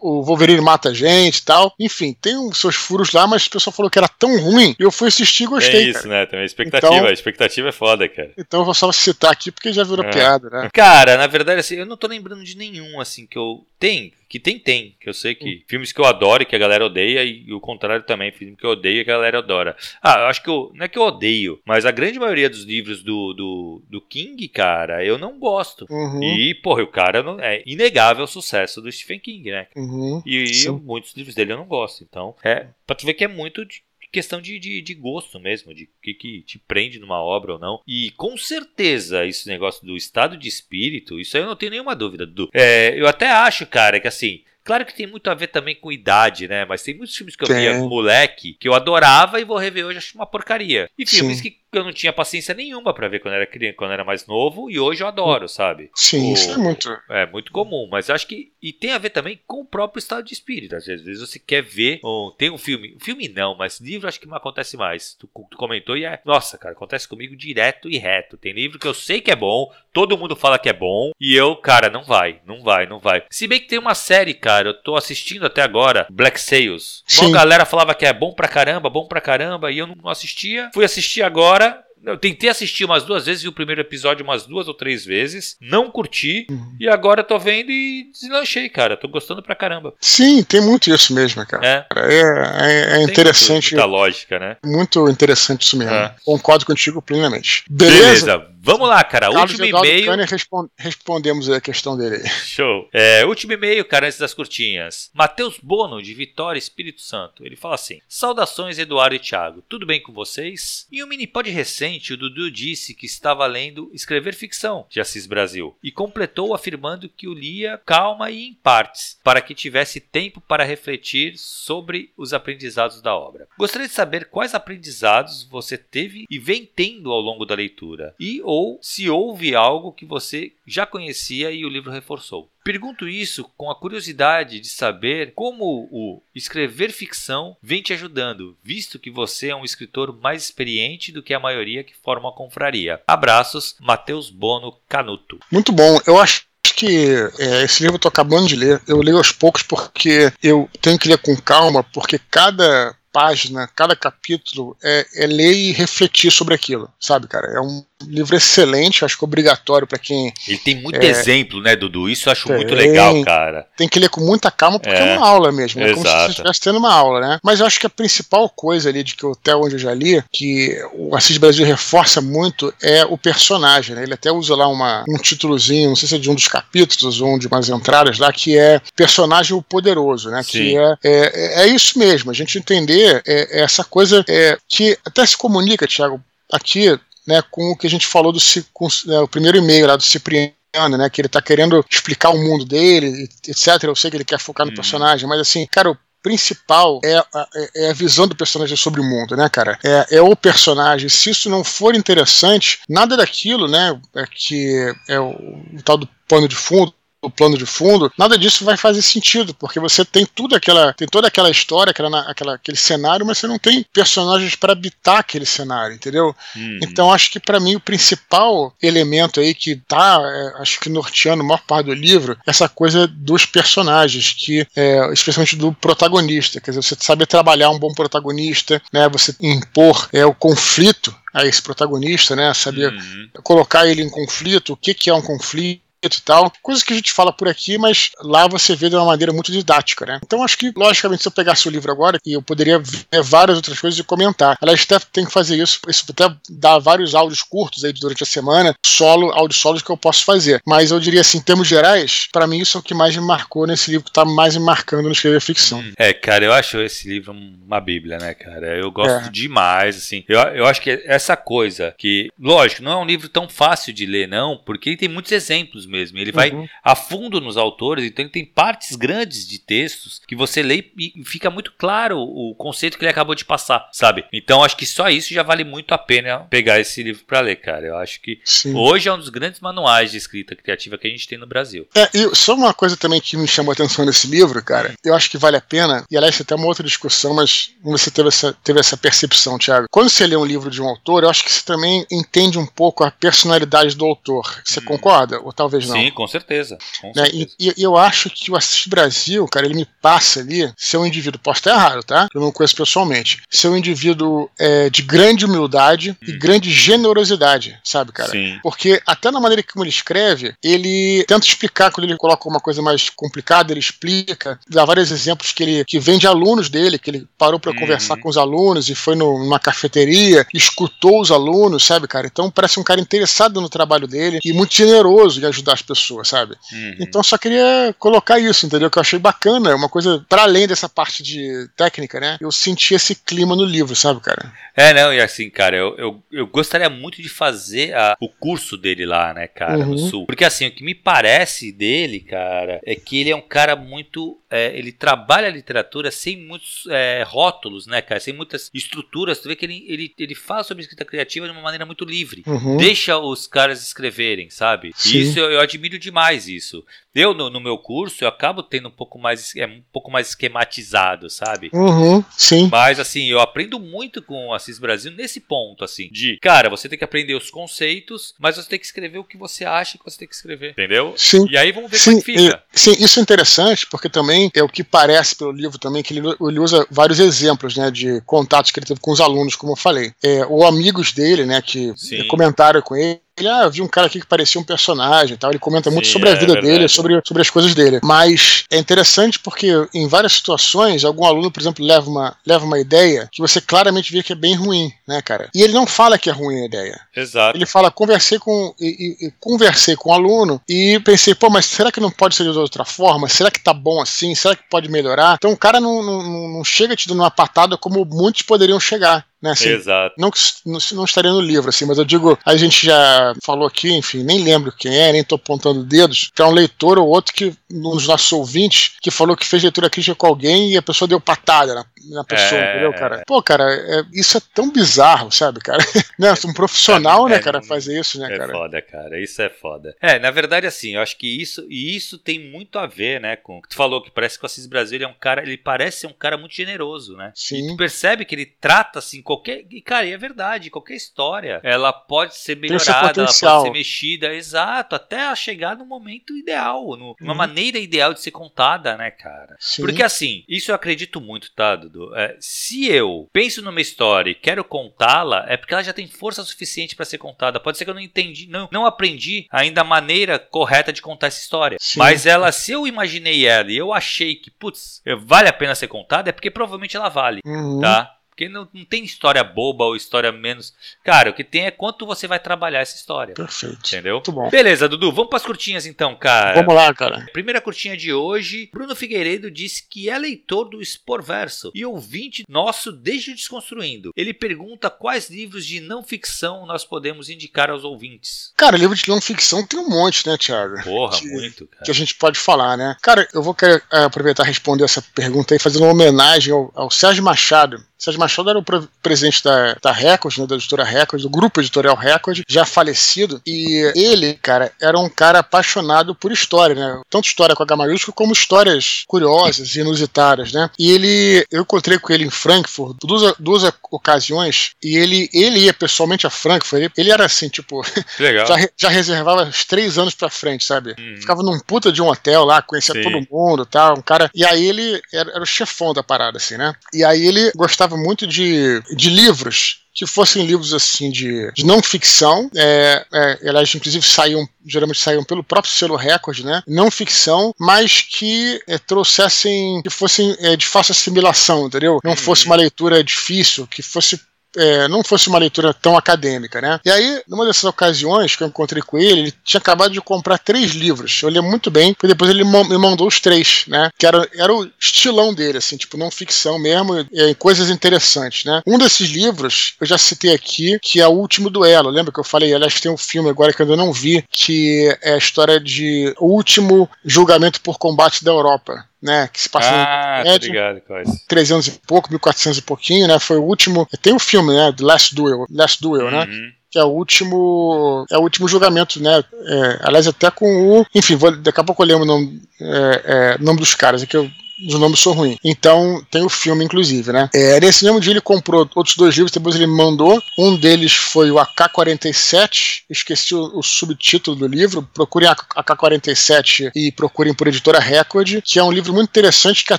o, o Wolverine mata gente e tal. Enfim, tem os seus furos lá, mas pessoa falou que era tão ruim, e eu fui assistir e gostei. É isso, cara. né? Também expectativa. Então, a expectativa é foda, cara. Então eu vou só citar aqui porque já virou é. piada, né? Cara, na verdade, assim, eu não tô lembrando de nenhum, assim, que eu. Tem, que tem, tem. Que eu sei que. Hum. Filmes que eu adoro e que a galera odeia, e, o contrário também. Filme que eu odeio e que a galera adora. Ah, eu acho que eu. Não é que eu odeio, mas a grande maioria dos livros do, do, do King, cara, eu não gosto. Uhum. E, porra, o cara não, é inegável o sucesso do Stephen King, né? Uhum. E, e muitos livros dele eu não gosto. Então, é. Pra tu ver que é muito questão de, de, de gosto mesmo, de que, que te prende numa obra ou não. E com certeza, esse negócio do estado de espírito, isso aí eu não tenho nenhuma dúvida. Do, é, eu até acho, cara, que assim, Claro que tem muito a ver também com idade, né? Mas tem muitos filmes que eu via moleque que eu adorava e vou rever hoje acho uma porcaria. E filmes Sim. que eu não tinha paciência nenhuma para ver quando era criança, quando era mais novo, e hoje eu adoro, sabe? Sim, o, isso é muito. É muito comum, mas acho que. E tem a ver também com o próprio estado de espírito. Às vezes você quer ver. Ou tem um filme. Filme não, mas livro acho que não acontece mais. Tu, tu, comentou e é. Nossa, cara, acontece comigo direto e reto. Tem livro que eu sei que é bom, todo mundo fala que é bom, e eu, cara, não vai, não vai, não vai. Se bem que tem uma série, cara, eu tô assistindo até agora, Black Sails. Uma galera falava que é bom pra caramba, bom pra caramba, e eu não assistia. Fui assistir agora, eu tentei assistir umas duas vezes, vi o primeiro episódio umas duas ou três vezes, não curti, uhum. e agora tô vendo e deslanchei, cara. Tô gostando pra caramba. Sim, tem muito isso mesmo, cara. É, é, é, é interessante. Muita lógica, né? Muito interessante isso mesmo. É. Concordo contigo plenamente. Beleza? Beleza. Vamos lá, cara. Carlos último e-mail. Respond... Respondemos a questão dele. Show. É, último e-mail, cara, antes das curtinhas. Matheus Bono, de Vitória, Espírito Santo. Ele fala assim: Saudações, Eduardo e Thiago. Tudo bem com vocês? Em um mini pod recente, o Dudu disse que estava lendo Escrever Ficção, de Assis Brasil, e completou afirmando que o lia calma e em partes, para que tivesse tempo para refletir sobre os aprendizados da obra. Gostaria de saber quais aprendizados você teve e vem tendo ao longo da leitura, e ou se houve algo que você já conhecia e o livro reforçou. Pergunto isso com a curiosidade de saber como o escrever ficção vem te ajudando, visto que você é um escritor mais experiente do que a maioria que forma a confraria. Abraços, Matheus Bono Canuto. Muito bom, eu acho que é, esse livro eu tô acabando de ler. Eu leio aos poucos porque eu tenho que ler com calma, porque cada página, cada capítulo é, é ler e refletir sobre aquilo, sabe, cara? É um livro excelente, acho que obrigatório para quem. Ele tem muito é, exemplo, né, Dudu? Isso eu acho tem, muito legal, cara. Tem que ler com muita calma porque é, é uma aula mesmo. É como se você estivesse tendo uma aula, né? Mas eu acho que a principal coisa ali de que até onde eu já li, que o Assis Brasil reforça muito, é o personagem, né? Ele até usa lá uma, um títulozinho, não sei se é de um dos capítulos ou de umas entradas lá, que é personagem o poderoso, né? Sim. Que é, é, é isso mesmo, a gente entender é, é essa coisa é, que até se comunica, Thiago, aqui né, com o que a gente falou do com, né, o primeiro e-mail lá do Cipriano. Né, que ele está querendo explicar o mundo dele, etc. Eu sei que ele quer focar no uhum. personagem, mas assim, cara, o principal é a, é a visão do personagem sobre o mundo, né, cara? É, é, o personagem. Se isso não for interessante, nada daquilo, né, é que é o, o tal do pano de fundo o plano de fundo, nada disso vai fazer sentido, porque você tem tudo aquela, tem toda aquela história, aquela, aquela aquele cenário, mas você não tem personagens para habitar aquele cenário, entendeu? Uhum. Então acho que para mim o principal elemento aí que tá, é, acho que norteando a maior parte do livro, é essa coisa dos personagens, que é, especialmente do protagonista, quer dizer, você sabe trabalhar um bom protagonista, né? Você impor é o conflito a esse protagonista, né? Saber uhum. colocar ele em conflito, o que, que é um conflito e tal, coisas que a gente fala por aqui, mas lá você vê de uma maneira muito didática, né? Então acho que, logicamente, se eu pegasse o livro agora, eu poderia ver várias outras coisas e comentar. Aliás, até tem que fazer isso, isso até dá vários áudios curtos aí durante a semana, solo, áudios solos que eu posso fazer. Mas eu diria assim, em termos gerais, para mim isso é o que mais me marcou nesse livro, que tá mais me marcando no escrever ficção. É, cara, eu acho esse livro uma bíblia, né, cara? Eu gosto é. demais, assim. Eu, eu acho que essa coisa que, lógico, não é um livro tão fácil de ler, não, porque ele tem muitos exemplos mesmo. Ele vai uhum. a fundo nos autores, então ele tem partes grandes de textos que você lê e fica muito claro o conceito que ele acabou de passar, sabe? Então acho que só isso já vale muito a pena pegar esse livro para ler, cara. Eu acho que Sim. hoje é um dos grandes manuais de escrita criativa que a gente tem no Brasil. É, e só uma coisa também que me chamou a atenção nesse livro, cara, eu acho que vale a pena, e aliás, até uma outra discussão, mas você teve essa, teve essa percepção, Thiago. Quando você lê um livro de um autor, eu acho que você também entende um pouco a personalidade do autor. Você hum. concorda? Ou talvez não? Sim, com certeza. Com né? certeza. E, e, eu acho que o Assis Brasil, cara, ele me passa ali ser um indivíduo, posso estar errado, tá? Eu não conheço pessoalmente, ser um indivíduo é, de grande humildade hum. e grande generosidade, sabe, cara? Sim. Porque até na maneira como ele escreve, ele tenta explicar quando ele coloca uma coisa mais complicada, ele explica, dá vários exemplos que ele que vem de alunos dele, que ele parou para uhum. conversar com os alunos e foi no, numa cafeteria, escutou os alunos, sabe, cara? Então parece um cara interessado no trabalho dele e muito generoso e ajuda ajudar as pessoas, sabe? Uhum. Então só queria colocar isso, entendeu? Que eu achei bacana, uma coisa para além dessa parte de técnica, né? Eu senti esse clima no livro, sabe, cara? É, não, e assim, cara, eu, eu, eu gostaria muito de fazer a, o curso dele lá, né, cara, uhum. no Sul. Porque assim, o que me parece dele, cara, é que ele é um cara muito. É, ele trabalha a literatura sem muitos é, rótulos, né, cara? Sem muitas estruturas. Tu vê que ele, ele, ele fala sobre escrita criativa de uma maneira muito livre. Uhum. Deixa os caras escreverem, sabe? Sim. Isso eu, eu, admiro demais isso. Eu, no, no, meu curso, eu acabo tendo um pouco mais, é, um pouco mais esquematizado, sabe? Uhum, sim. Mas, assim, eu aprendo muito com o Assis Brasil nesse ponto, assim, de, cara, você tem que aprender os conceitos, mas você tem que escrever o que você acha que você tem que escrever, entendeu? Sim. E aí vamos ver sim, como fica. E, sim, isso é interessante, porque também é o que parece pelo livro também, que ele, ele usa vários exemplos, né, de contatos que ele teve com os alunos, como eu falei. É, ou amigos dele, né, que sim. comentaram com ele, ele, ah, vi um cara aqui que parecia um personagem tal. Ele comenta Sim, muito sobre a vida é dele, sobre, sobre as coisas dele. Mas é interessante porque em várias situações, algum aluno, por exemplo, leva uma, leva uma ideia que você claramente vê que é bem ruim, né, cara? E ele não fala que é ruim a ideia. Exato. Ele fala, conversei com. E, e, e conversei com o um aluno e pensei, pô, mas será que não pode ser de outra forma? Será que tá bom assim? Será que pode melhorar? Então o cara não, não, não chega te dando uma patada como muitos poderiam chegar. Né, assim, Exato. Não, não, não estaria no livro, assim, mas eu digo, a gente já falou aqui, enfim, nem lembro quem é, nem tô apontando dedos, que é um leitor ou outro que, dos nossos ouvintes, que falou que fez leitura crítica com alguém e a pessoa deu patada na, na pessoa, é... entendeu, cara? Pô, cara, é, isso é tão bizarro, sabe, cara? <laughs> né? Um profissional, é, né, cara, fazer isso, né, é cara? É foda, cara, isso é foda. É, na verdade, assim, eu acho que isso, e isso tem muito a ver, né, com tu falou que parece que o Assis Brasil é um cara, ele parece ser um cara muito generoso, né? Sim. E tu percebe que ele trata, assim, qualquer, e, cara, e é verdade, qualquer história, ela pode ser melhorada, ela pode ser mexida, exato, até chegar no momento ideal, no, numa uhum. maneira ideal de ser contada, né, cara? Sim. Porque assim, isso eu acredito muito, tá, Dudu? É, se eu penso numa história e quero contá-la, é porque ela já tem força suficiente para ser contada. Pode ser que eu não entendi, não, não aprendi ainda a maneira correta de contar essa história. Sim. Mas ela, se eu imaginei ela e eu achei que, putz, vale a pena ser contada, é porque provavelmente ela vale, uhum. tá? Porque não, não tem história boba ou história menos. Cara, o que tem é quanto você vai trabalhar essa história. Perfeito. Entendeu? Muito bom. Beleza, Dudu, vamos para as curtinhas então, cara. Vamos lá, cara. Primeira curtinha de hoje. Bruno Figueiredo disse que é leitor do Sporverso e ouvinte nosso desde o Desconstruindo. Ele pergunta quais livros de não ficção nós podemos indicar aos ouvintes. Cara, livro de não ficção tem um monte, né, Thiago? Porra, que, muito, cara. Que a gente pode falar, né? Cara, eu vou querer, é, aproveitar e responder essa pergunta aí, fazendo uma homenagem ao, ao Sérgio Machado Sérgio Machado era o presidente da, da Record, né, da editora Record, do grupo editorial Record, já falecido. E ele, cara, era um cara apaixonado por história, né? Tanto história com H maiúsculo como histórias curiosas e inusitadas, né? E ele, eu encontrei com ele em Frankfurt duas, duas ocasiões e ele, ele ia pessoalmente a Frankfurt. Ele, ele era assim, tipo, <laughs> já, já reservava uns três anos pra frente, sabe? Hum. Ficava num puta de um hotel lá, conhecia Sim. todo mundo tal, um cara. E aí ele era, era o chefão da parada, assim, né? E aí ele gostava gostava muito de, de livros que fossem livros assim de, de não ficção, é, é, elas inclusive saíam, geralmente saíam pelo próprio selo Record, né? Não ficção, mas que é, trouxessem, que fossem é, de fácil assimilação, entendeu? Não fosse uhum. uma leitura difícil, que fosse é, não fosse uma leitura tão acadêmica, né? E aí, numa dessas ocasiões que eu encontrei com ele, ele tinha acabado de comprar três livros. Eu li muito bem, e depois ele me mandou os três, né? Que era, era o estilão dele, assim, tipo, não ficção mesmo, coisas interessantes, né? Um desses livros, eu já citei aqui, que é O Último Duelo. Lembra que eu falei? Aliás, tem um filme agora que eu ainda não vi, que é a história de O Último Julgamento por Combate da Europa né, que se passa ah, no médio, ligado, 300 e pouco, 1400 e pouquinho, né, foi o último, tem o um filme, né, The Last Duel, Last Duel, né, uhum. né, que é o último é o último julgamento, né? É, aliás, até com o. Enfim, vou, daqui a pouco eu lembro o nome, é, é, nome dos caras, aqui eu os nomes são ruins. Então, tem o filme, inclusive, né? É, nesse mesmo dia ele comprou outros dois livros, depois ele mandou. Um deles foi o AK-47, esqueci o, o, subtítulo do livro. Procurem AK-47 e procurem por editora Record, que é um livro muito interessante, que a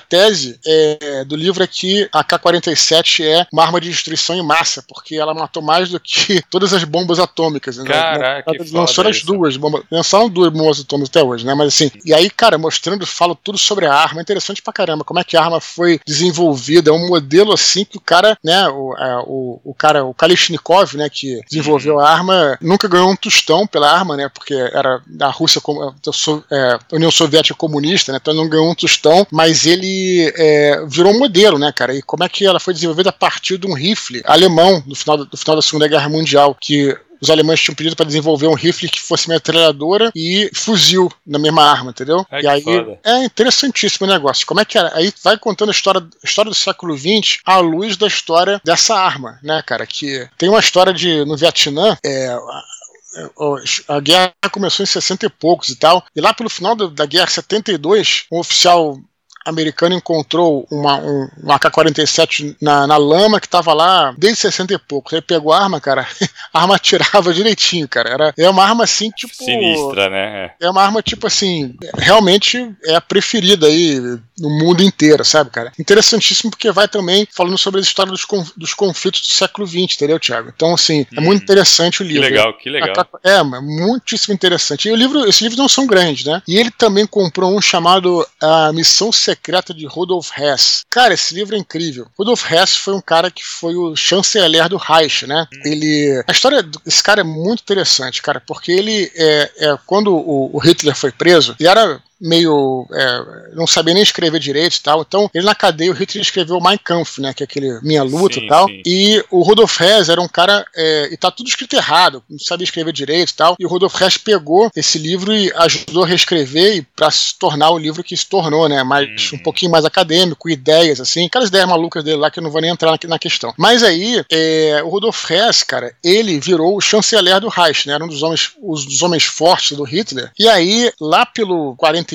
tese é, do livro é que a AK-47 é uma arma de destruição em massa, porque ela matou mais do que <laughs> todas as bombas atômicas. Né? Caraca, né? Lançou as duas bombas, lançaram duas bombas atômicas até hoje, né? Mas assim, e aí, cara, mostrando, falo tudo sobre a arma, é interessante pra pra caramba como é que a arma foi desenvolvida. É um modelo assim que o cara, né, o, a, o, o cara, o Kalishnikov, né, que desenvolveu a arma, nunca ganhou um tostão pela arma, né, porque era da Rússia, da é, União Soviética comunista, né, então não ganhou um tostão, mas ele é, virou um modelo, né, cara, e como é que ela foi desenvolvida a partir de um rifle alemão no final, no final da Segunda Guerra Mundial, que os alemães tinham pedido para desenvolver um rifle que fosse metralhadora e fuzil na mesma arma, entendeu? Ai, e aí foda. é interessantíssimo o negócio. Como é que era? Aí vai contando a história, a história do século XX à luz da história dessa arma, né, cara? Que tem uma história de no Vietnã, é, a guerra começou em 60 e poucos e tal, e lá pelo final da guerra, 72, um oficial americano encontrou uma, um, um AK-47 na, na lama que tava lá desde 60 e poucos. Ele pegou a arma, cara, <laughs> a arma atirava direitinho, cara. Era, é uma arma assim, tipo. Sinistra, né? É uma arma, tipo assim, realmente é a preferida aí no mundo inteiro, sabe, cara? Interessantíssimo porque vai também falando sobre a história dos, dos conflitos do século XX, entendeu, Thiago? Então, assim, é muito interessante o livro. Que legal, que legal. É, é muitíssimo interessante. E o livro, esses livros não são grandes, né? E ele também comprou um chamado A Missão Secreta de Rudolf Hess. Cara, esse livro é incrível. Rudolf Hess foi um cara que foi o chanceler do Reich, né? Hum. Ele. A história desse cara é muito interessante, cara, porque ele é, é quando o, o Hitler foi preso, ele era meio. É, não sabia nem escrever direito e tal. Então, ele na cadeia, o Hitler escreveu Mein Kampf, né? Que é aquele Minha Luta sim, e tal. Sim. E o Rudolf Hess era um cara. É, e tá tudo escrito errado, não sabia escrever direito e tal. E o Rudolf Hess pegou esse livro e ajudou a reescrever e pra se tornar o livro que se tornou, né? Mais, hum. Um pouquinho mais acadêmico, ideias, assim. Aquelas ideias malucas dele lá que eu não vou nem entrar na, na questão. Mas aí, é, o Rudolf Hess, cara, ele virou o chanceler do Reich, né? Era um dos homens, os, dos homens fortes do Hitler. E aí, lá pelo 40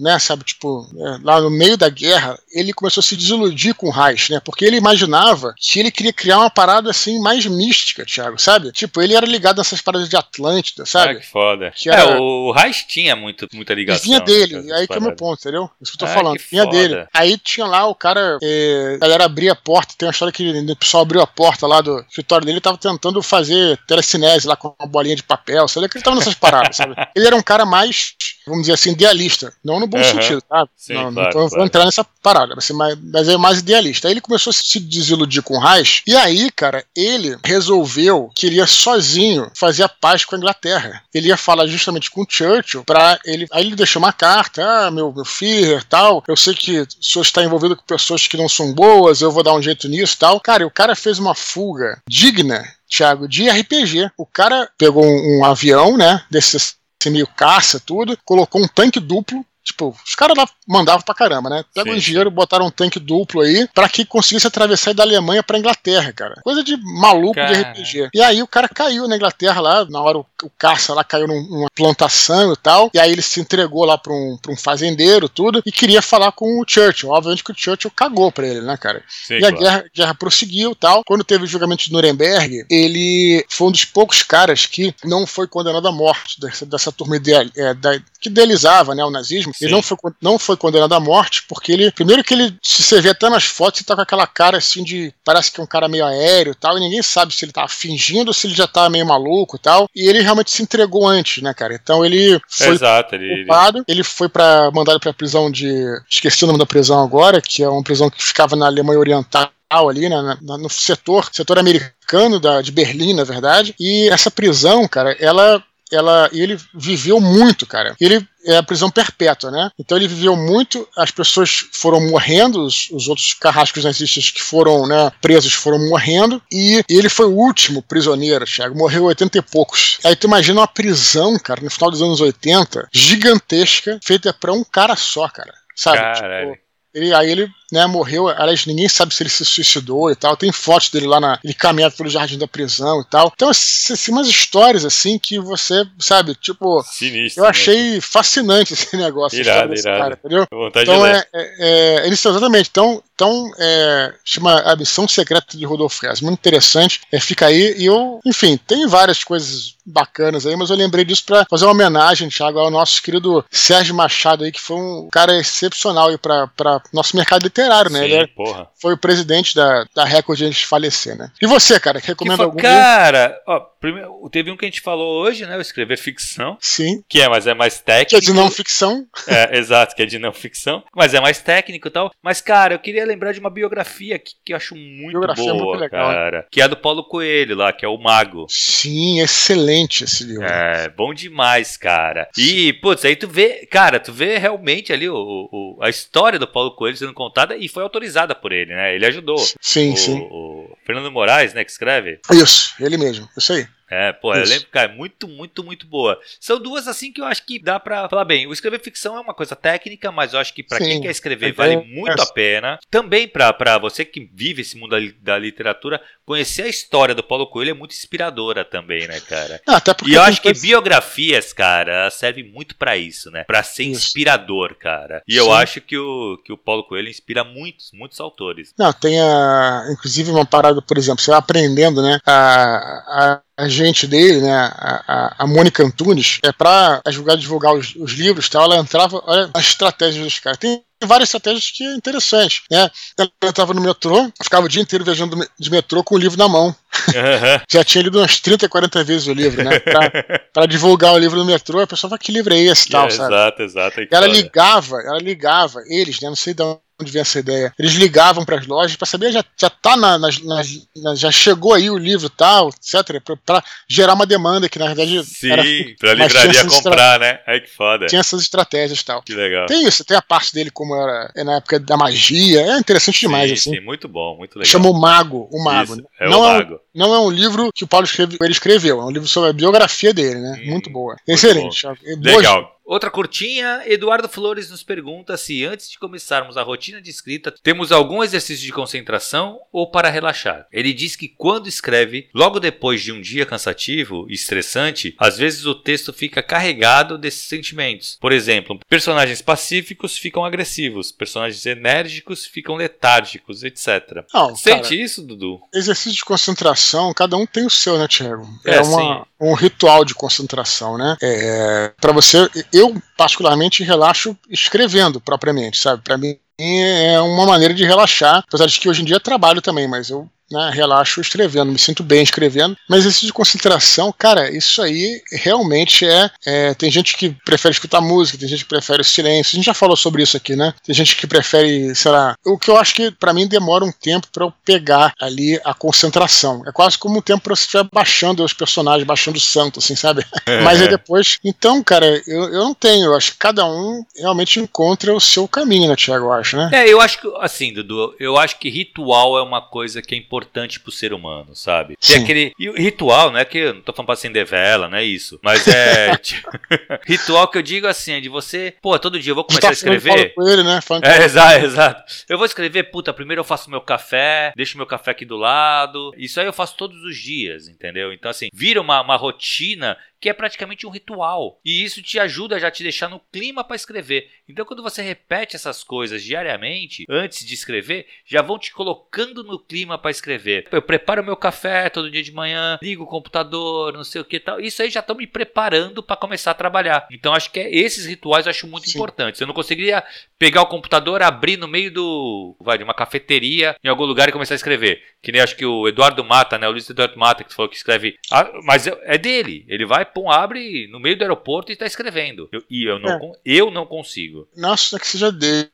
né, sabe, tipo, é, lá no meio da guerra, ele começou a se desiludir com o Reich, né, porque ele imaginava que ele queria criar uma parada, assim, mais mística, Thiago, sabe? Tipo, ele era ligado nessas paradas de Atlântida, sabe? Ah, que foda. Que era... É, o Reich tinha muito, muita ligação. vinha dele, né, aí que é o meu ponto, entendeu? Isso que eu tô ah, falando, vinha dele. Aí tinha lá o cara, é, a galera abria a porta, tem uma história que o pessoal abriu a porta lá do escritório dele e tava tentando fazer telecinese lá com uma bolinha de papel, sabe? Ele tava nessas paradas, sabe? <laughs> Ele era um cara mais, vamos dizer assim, idealista. Não no bom uhum. sentido, tá? Sim, não, claro, então eu vou entrar nessa parada, mas, mas é mais idealista. Aí ele começou a se desiludir com o Reich, e aí, cara, ele resolveu que ele ia sozinho fazer a paz com a Inglaterra. Ele ia falar justamente com o Churchill para ele. Aí ele deixou uma carta: ah, meu, meu filho, tal, eu sei que o senhor está envolvido com pessoas que não são boas, eu vou dar um jeito nisso tal. Cara, o cara fez uma fuga digna Thiago, de RPG. O cara pegou um, um avião, né, desses meio caça, tudo, colocou um tanque duplo Tipo, os caras lá mandavam pra caramba, né? Pegam um dinheiro, botaram um tanque duplo aí para que conseguisse atravessar da Alemanha pra Inglaterra, cara. Coisa de maluco cara. de RPG. E aí o cara caiu na Inglaterra lá, na hora o, o caça lá caiu numa plantação e tal. E aí ele se entregou lá pra um, pra um fazendeiro, tudo, e queria falar com o Churchill. Obviamente que o Churchill cagou pra ele, né, cara? E a guerra, guerra prosseguiu tal. Quando teve o julgamento de Nuremberg, ele foi um dos poucos caras que não foi condenado à morte dessa, dessa turma ideal, é, da, que idealizava né, o nazismo. Sim. Ele não foi, não foi condenado à morte, porque ele. Primeiro que ele, se você vê até nas fotos, ele tá com aquela cara assim de. Parece que é um cara meio aéreo e tal, e ninguém sabe se ele tá fingindo ou se ele já tá meio maluco e tal. E ele realmente se entregou antes, né, cara? Então ele foi Exato, ele, culpado, ele... foi para mandado pra prisão de. Esqueci o nome da prisão agora, que é uma prisão que ficava na Alemanha Oriental ali, né, no setor, setor americano da, de Berlim, na verdade. E essa prisão, cara, ela ela, ele viveu muito, cara. Ele é a prisão perpétua, né? Então ele viveu muito, as pessoas foram morrendo, os, os outros carrascos nazistas que foram né, presos foram morrendo, e ele foi o último prisioneiro, Thiago, morreu 80 e poucos. Aí tu imagina uma prisão, cara, no final dos anos 80, gigantesca, feita para um cara só, cara. Sabe? Caralho. Tipo, ele, aí ele né, morreu, aliás, ninguém sabe se ele se suicidou e tal. Tem fotos dele lá na. Ele caminhando pelo jardim da prisão e tal. Então, assim, umas histórias assim que você, sabe, tipo. Sinistro, eu achei né? fascinante <laughs> esse negócio. Irado, irado. Cara, entendeu? Então, é, é, é, eles, exatamente. Então, então é, chama A Missão Secreta de Rodolfo Hess. Muito interessante. É, fica aí. E eu, enfim, tem várias coisas bacanas aí, mas eu lembrei disso para fazer uma homenagem, Thiago, ao nosso querido Sérgio Machado aí, que foi um cara excepcional aí para nosso mercado literário né? Sim, ele é, porra. foi o presidente da, da Record antes de falecer, né? E você, cara, que recomenda Que algum? Cara, ó, primeiro, teve um que a gente falou hoje, né? O escrever ficção. Sim. Que é, mas é mais Que técnico. é de não ficção. É, exato, que é de não ficção, mas é mais técnico e tal. Mas, cara, eu queria lembrar de uma biografia que, que eu acho muito Biografia boa, muito legal, cara. Que é a do Paulo Coelho lá, que é o Mago. Sim, excelente esse livro. É, bom demais, cara. E, putz, aí tu vê, cara, tu vê realmente ali o, o- a história do Paulo Coelho sendo contada e foi autorizada por ele, né? Ele ajudou. Sim, o, sim. o Fernando Moraes, né, que escreve. Isso, ele mesmo. Isso aí. É, pô, eu lembro, cara, muito, muito, muito boa. São duas assim que eu acho que dá pra falar bem. O escrever ficção é uma coisa técnica, mas eu acho que pra Sim. quem quer escrever É, vale é, muito é. a pena. Também pra, pra você que vive esse mundo da, da literatura, conhecer a história do Paulo Coelho é muito inspiradora também, né, cara? Ah, até porque E eu acho que coisa- biografias, cara, servem muito pra isso, né? Pra ser Isso. inspirador, cara. E eu Sim. acho que o, que o Paulo Coelho inspira muitos, muitos autores. Não, tem a, inclusive uma parada, por exemplo, você vai aprendendo, né? A, a, a gente dele, né? A, a, a Mônica Antunes, é pra ajudar a divulgar os, os livros tal, ela entrava, olha as estratégias dos caras. Tem várias estratégias que é interessantes, né? Ela entrava no metrô, ficava o dia inteiro viajando de metrô com o livro na mão. <laughs> Já tinha lido umas 30, 40 vezes o livro, né? Pra, pra divulgar o livro no metrô, a pessoa fala, que livro é esse tal, É, sabe? exato, exato. Ela ligava, ela ligava, eles, né? Não sei de onde vem essa ideia. Eles ligavam para as lojas para saber, já, já tá na, nas, nas- já chegou aí o livro tal, etc. para gerar uma demanda que na verdade Sim, era, pra livraria comprar, né? Aí que foda. tinha essas estratégias tal. Que legal. Tem isso, tem a parte dele como era é na época da magia, é interessante demais sim, assim. sim, muito bom, muito legal. Chama o Mago, o Mago. Isso, né? é não, o é um, Mago. Não é um livro que o Paulo escreve- ele escreveu, é um livro sobre a biografia dele, né? Hum, muito boa. Excelente. É boa- Legal. Outra curtinha, Eduardo Flores nos pergunta se antes de começarmos a rotina de escrita, temos algum exercício de concentração ou para relaxar. Ele diz que quando escreve, logo depois de um dia cansativo e estressante, às vezes o texto fica carregado desses sentimentos. Por exemplo, personagens pacíficos ficam agressivos, personagens enérgicos ficam letárgicos, etc. Não, Sente cara, isso, Dudu? exercício de concentração, cada um tem o seu, né, Thiago? É, É, uma- um ritual de concentração, né? É, para você, eu particularmente relaxo escrevendo propriamente, sabe? Para mim é uma maneira de relaxar, apesar de que hoje em dia trabalho também, mas eu né, relaxo escrevendo, me sinto bem escrevendo. Mas exercício de concentração, cara, isso aí realmente é, é, Tem gente que prefere escutar música, tem gente que prefere o silêncio. A gente já falou sobre isso aqui, né? Tem gente que prefere, sei lá. O que eu acho que para mim demora um tempo para eu pegar ali a concentração. É quase como um tempo pra você estiver baixando os personagens, baixando o santo, assim, sabe? <laughs> Mas aí depois. Então, cara, eu, eu não tenho. Eu acho que cada um realmente encontra o seu caminho, né, Thiago? Eu acho, né? É, eu acho que, assim, Dudu, eu acho que ritual é uma coisa que é importante pro ser humano, sabe? Tem Sim. aquele. E o ritual, não é que eu não tô falando pra acender vela, não é isso. Mas é. <laughs> tipo, <laughs> ritual que eu digo assim, é de você. Pô, todo dia eu vou começar a Tá falando escrever. com ele, né? Falando É, exato, exato. Eu vou escrever, puta, primeiro eu faço meu café, deixo meu café aqui do lado. Isso aí eu faço todos os dias, entendeu? Então, assim, vira uma, uma rotina que é praticamente um ritual. E isso te ajuda a já te deixar no clima para escrever. Então, quando você repete essas coisas diariamente, antes de escrever, já vão te colocando no clima para escrever. Eu preparo meu café todo dia de manhã, ligo o computador, não sei o que tal. Isso aí já estão me preparando para começar a trabalhar. Então, acho que é, esses rituais eu acho muito Sim. importantes. Eu não conseguiria pegar o computador, abrir no meio do, vai, de uma cafeteria em algum lugar e começar a escrever. Que nem acho que o Eduardo Mata, né? O Luiz Eduardo Mata que falou que escreve. Ah, mas é- é dele. Ele vai, pum, abre no meio do aeroporto e está escrevendo. Eu- e eu não, É. eu não consigo. Nossa, não é que seja dele.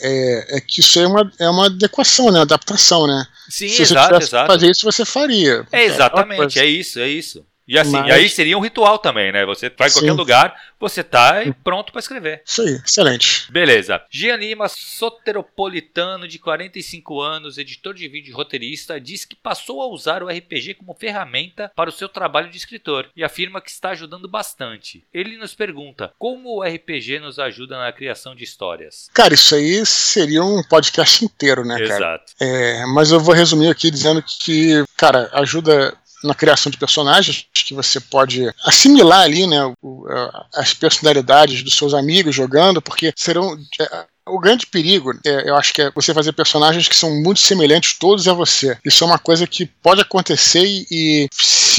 É, é que isso é uma, é uma adequação, né? Uma adaptação, né? Sim, Se você exato, que exato. fazer isso, você faria. É exatamente, coisa. é isso, é isso. E assim, Mas- e aí seria um ritual também, né? Você vai em qualquer Sim. lugar, você tá e pronto para escrever. Isso aí, excelente. Beleza. Gian Lima, soteropolitano de 45 anos, editor de vídeo e roteirista, diz que passou a usar o RPG como ferramenta para o seu trabalho de escritor e afirma que está ajudando bastante. Ele nos pergunta como o RPG nos ajuda na criação de histórias. Cara, isso aí seria um podcast inteiro, né, cara? Exato. É, mas eu vou resumir aqui dizendo que, cara, ajuda na criação de personagens que você pode assimilar ali, né, as personalidades dos seus amigos jogando, porque serão é, o grande perigo, é, eu acho que é você fazer personagens que são muito semelhantes todos a você. Isso é uma coisa que pode acontecer e, e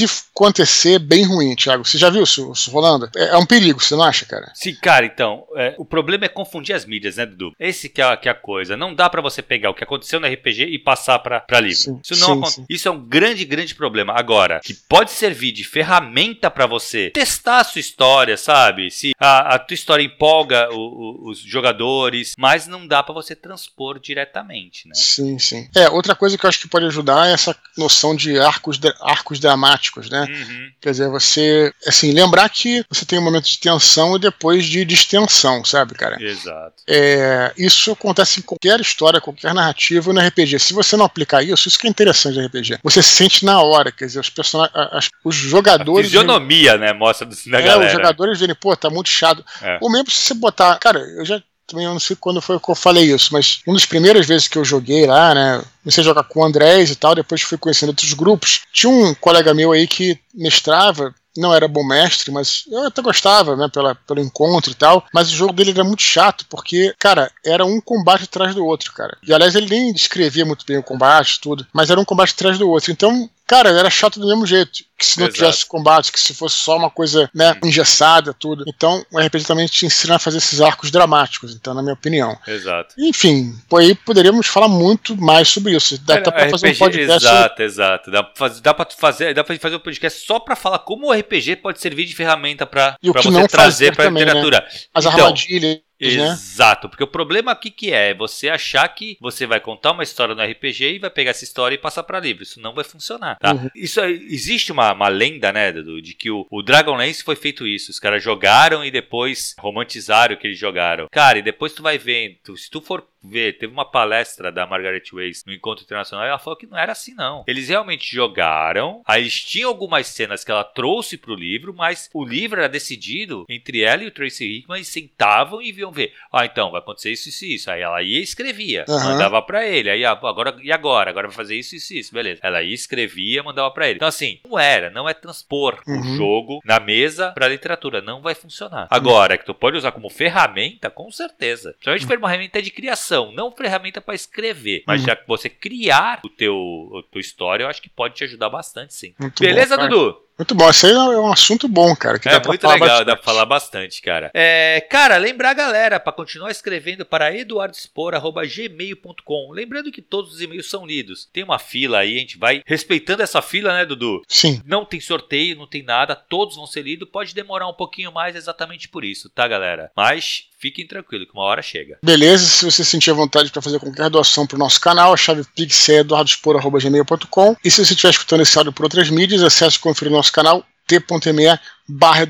se acontecer, bem ruim, Thiago. Você já viu isso, isso rolando? É, é, um perigo, você não acha, cara? Sim, cara, então, é, o problema é confundir as mídias, né, Dudu? Esse que é, que é a coisa. Não dá para você pegar o que aconteceu no RPG e passar pra, pra livro. Sim, isso, não sim, sim. isso é um grande, grande problema. Agora, que pode servir de ferramenta para você testar a sua história, sabe? Se a, a tua história empolga o, o, os jogadores, mas não dá para você transpor diretamente, né? Sim, sim. É, outra coisa que eu acho que pode ajudar é essa noção de arcos, arcos dramáticos, né? Uhum. Quer dizer, você, assim, lembrar que você tem um momento de tensão e depois de distensão, sabe, cara? Exato. É, isso acontece em qualquer história, qualquer narrativa no RPG. Se você não aplicar isso, isso que é interessante no RPG. Você sente na hora, quer dizer, os personagens, os jogadores. A fisionomia, né? Mostra da é, galera. Os jogadores verem, pô, tá muito chato. É. Ou mesmo se você botar. Cara, eu já também eu não sei quando foi que eu falei isso, mas uma das primeiras vezes que eu joguei lá, né? Comecei a jogar com o Andrés e tal, depois fui conhecendo outros grupos. Tinha um colega meu aí que mestrava, não era bom mestre, mas eu até gostava, né, pela, pelo encontro e tal. Mas o jogo dele era muito chato, porque, cara, era um combate atrás do outro, cara. E aliás, ele nem descrevia muito bem o combate, tudo, mas era um combate atrás do outro. Então, cara, era chato do mesmo jeito. Que se não Exato. tivesse combate, que se fosse só uma coisa, né, engessada, tudo. Então, o RPG também te ensina a fazer esses arcos dramáticos, então, na minha opinião. Exato. Enfim, por aí poderíamos falar muito mais sobre isso. Dá até pra fazer um podcast. Exato, exato. Dá pra, fazer, dá pra fazer, dá pra fazer um podcast só pra falar como o RPG pode servir de ferramenta pra, pra você trazer pra também, né? literatura. Né? As então, armadilhas né? Exato, porque o problema aqui que é, é você achar que você vai contar uma história no RPG e vai pegar essa história e passar para livro. Isso não vai funcionar, tá? Uhum. Isso existe uma, uma lenda, né, do, de que o, o Dragonlance foi feito isso. Os caras jogaram e depois romantizaram o que eles jogaram. Cara, e depois tu vai vendo, se tu for ver, teve uma palestra da Margaret Weiss no encontro internacional e ela falou que não era assim não. Eles realmente jogaram, aí eles tinham algumas cenas que ela trouxe pro livro, mas o livro era decidido entre ela e o Tracy Hickman e sentavam e viam ver. Ah, então vai acontecer isso isso isso. Aí ela ia e escrevia, uhum. mandava para ele. Aí ah, agora e agora, agora vai fazer isso isso isso, beleza. Ela ia escrevia, mandava para ele. Então assim, não era, não é transpor uhum. o jogo na mesa para literatura, não vai funcionar. Agora que tu pode usar como ferramenta, com certeza. Principalmente uhum. uma ferramenta de criação não ferramenta para escrever, mas uhum. já que você criar o teu, a tua história, eu acho que pode te ajudar bastante, sim. Muito Beleza, bom, Dudu? Muito bom, isso aí é um assunto bom, cara. é muito legal, bastante. dá pra falar bastante, cara. É, cara, lembrar a galera para continuar escrevendo para eduardospor.gmail.com. Lembrando que todos os e-mails são lidos. Tem uma fila aí, a gente vai respeitando essa fila, né, Dudu? Sim. Não tem sorteio, não tem nada, todos vão ser lidos. Pode demorar um pouquinho mais exatamente por isso, tá, galera? Mas fiquem tranquilos, que uma hora chega. Beleza, se você sentir a vontade para fazer qualquer doação pro nosso canal, a chave pix é eduardospor.gmail.com. E se você estiver escutando esse áudio por outras mídias, acesse e confira o nosso canal t.me barra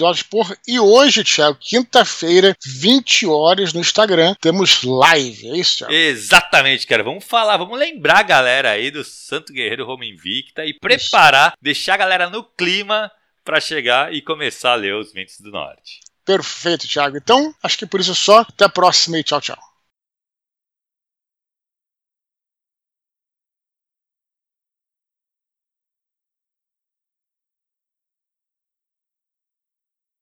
E hoje, Thiago, quinta-feira, 20 horas no Instagram, temos live, é isso, Thiago? Exatamente, cara. Vamos falar, vamos lembrar a galera aí do Santo Guerreiro Roma Invicta e preparar, isso. deixar a galera no clima para chegar e começar a ler os Ventos do Norte. Perfeito, Thiago. Então, acho que por isso é só. Até a próxima e tchau, tchau.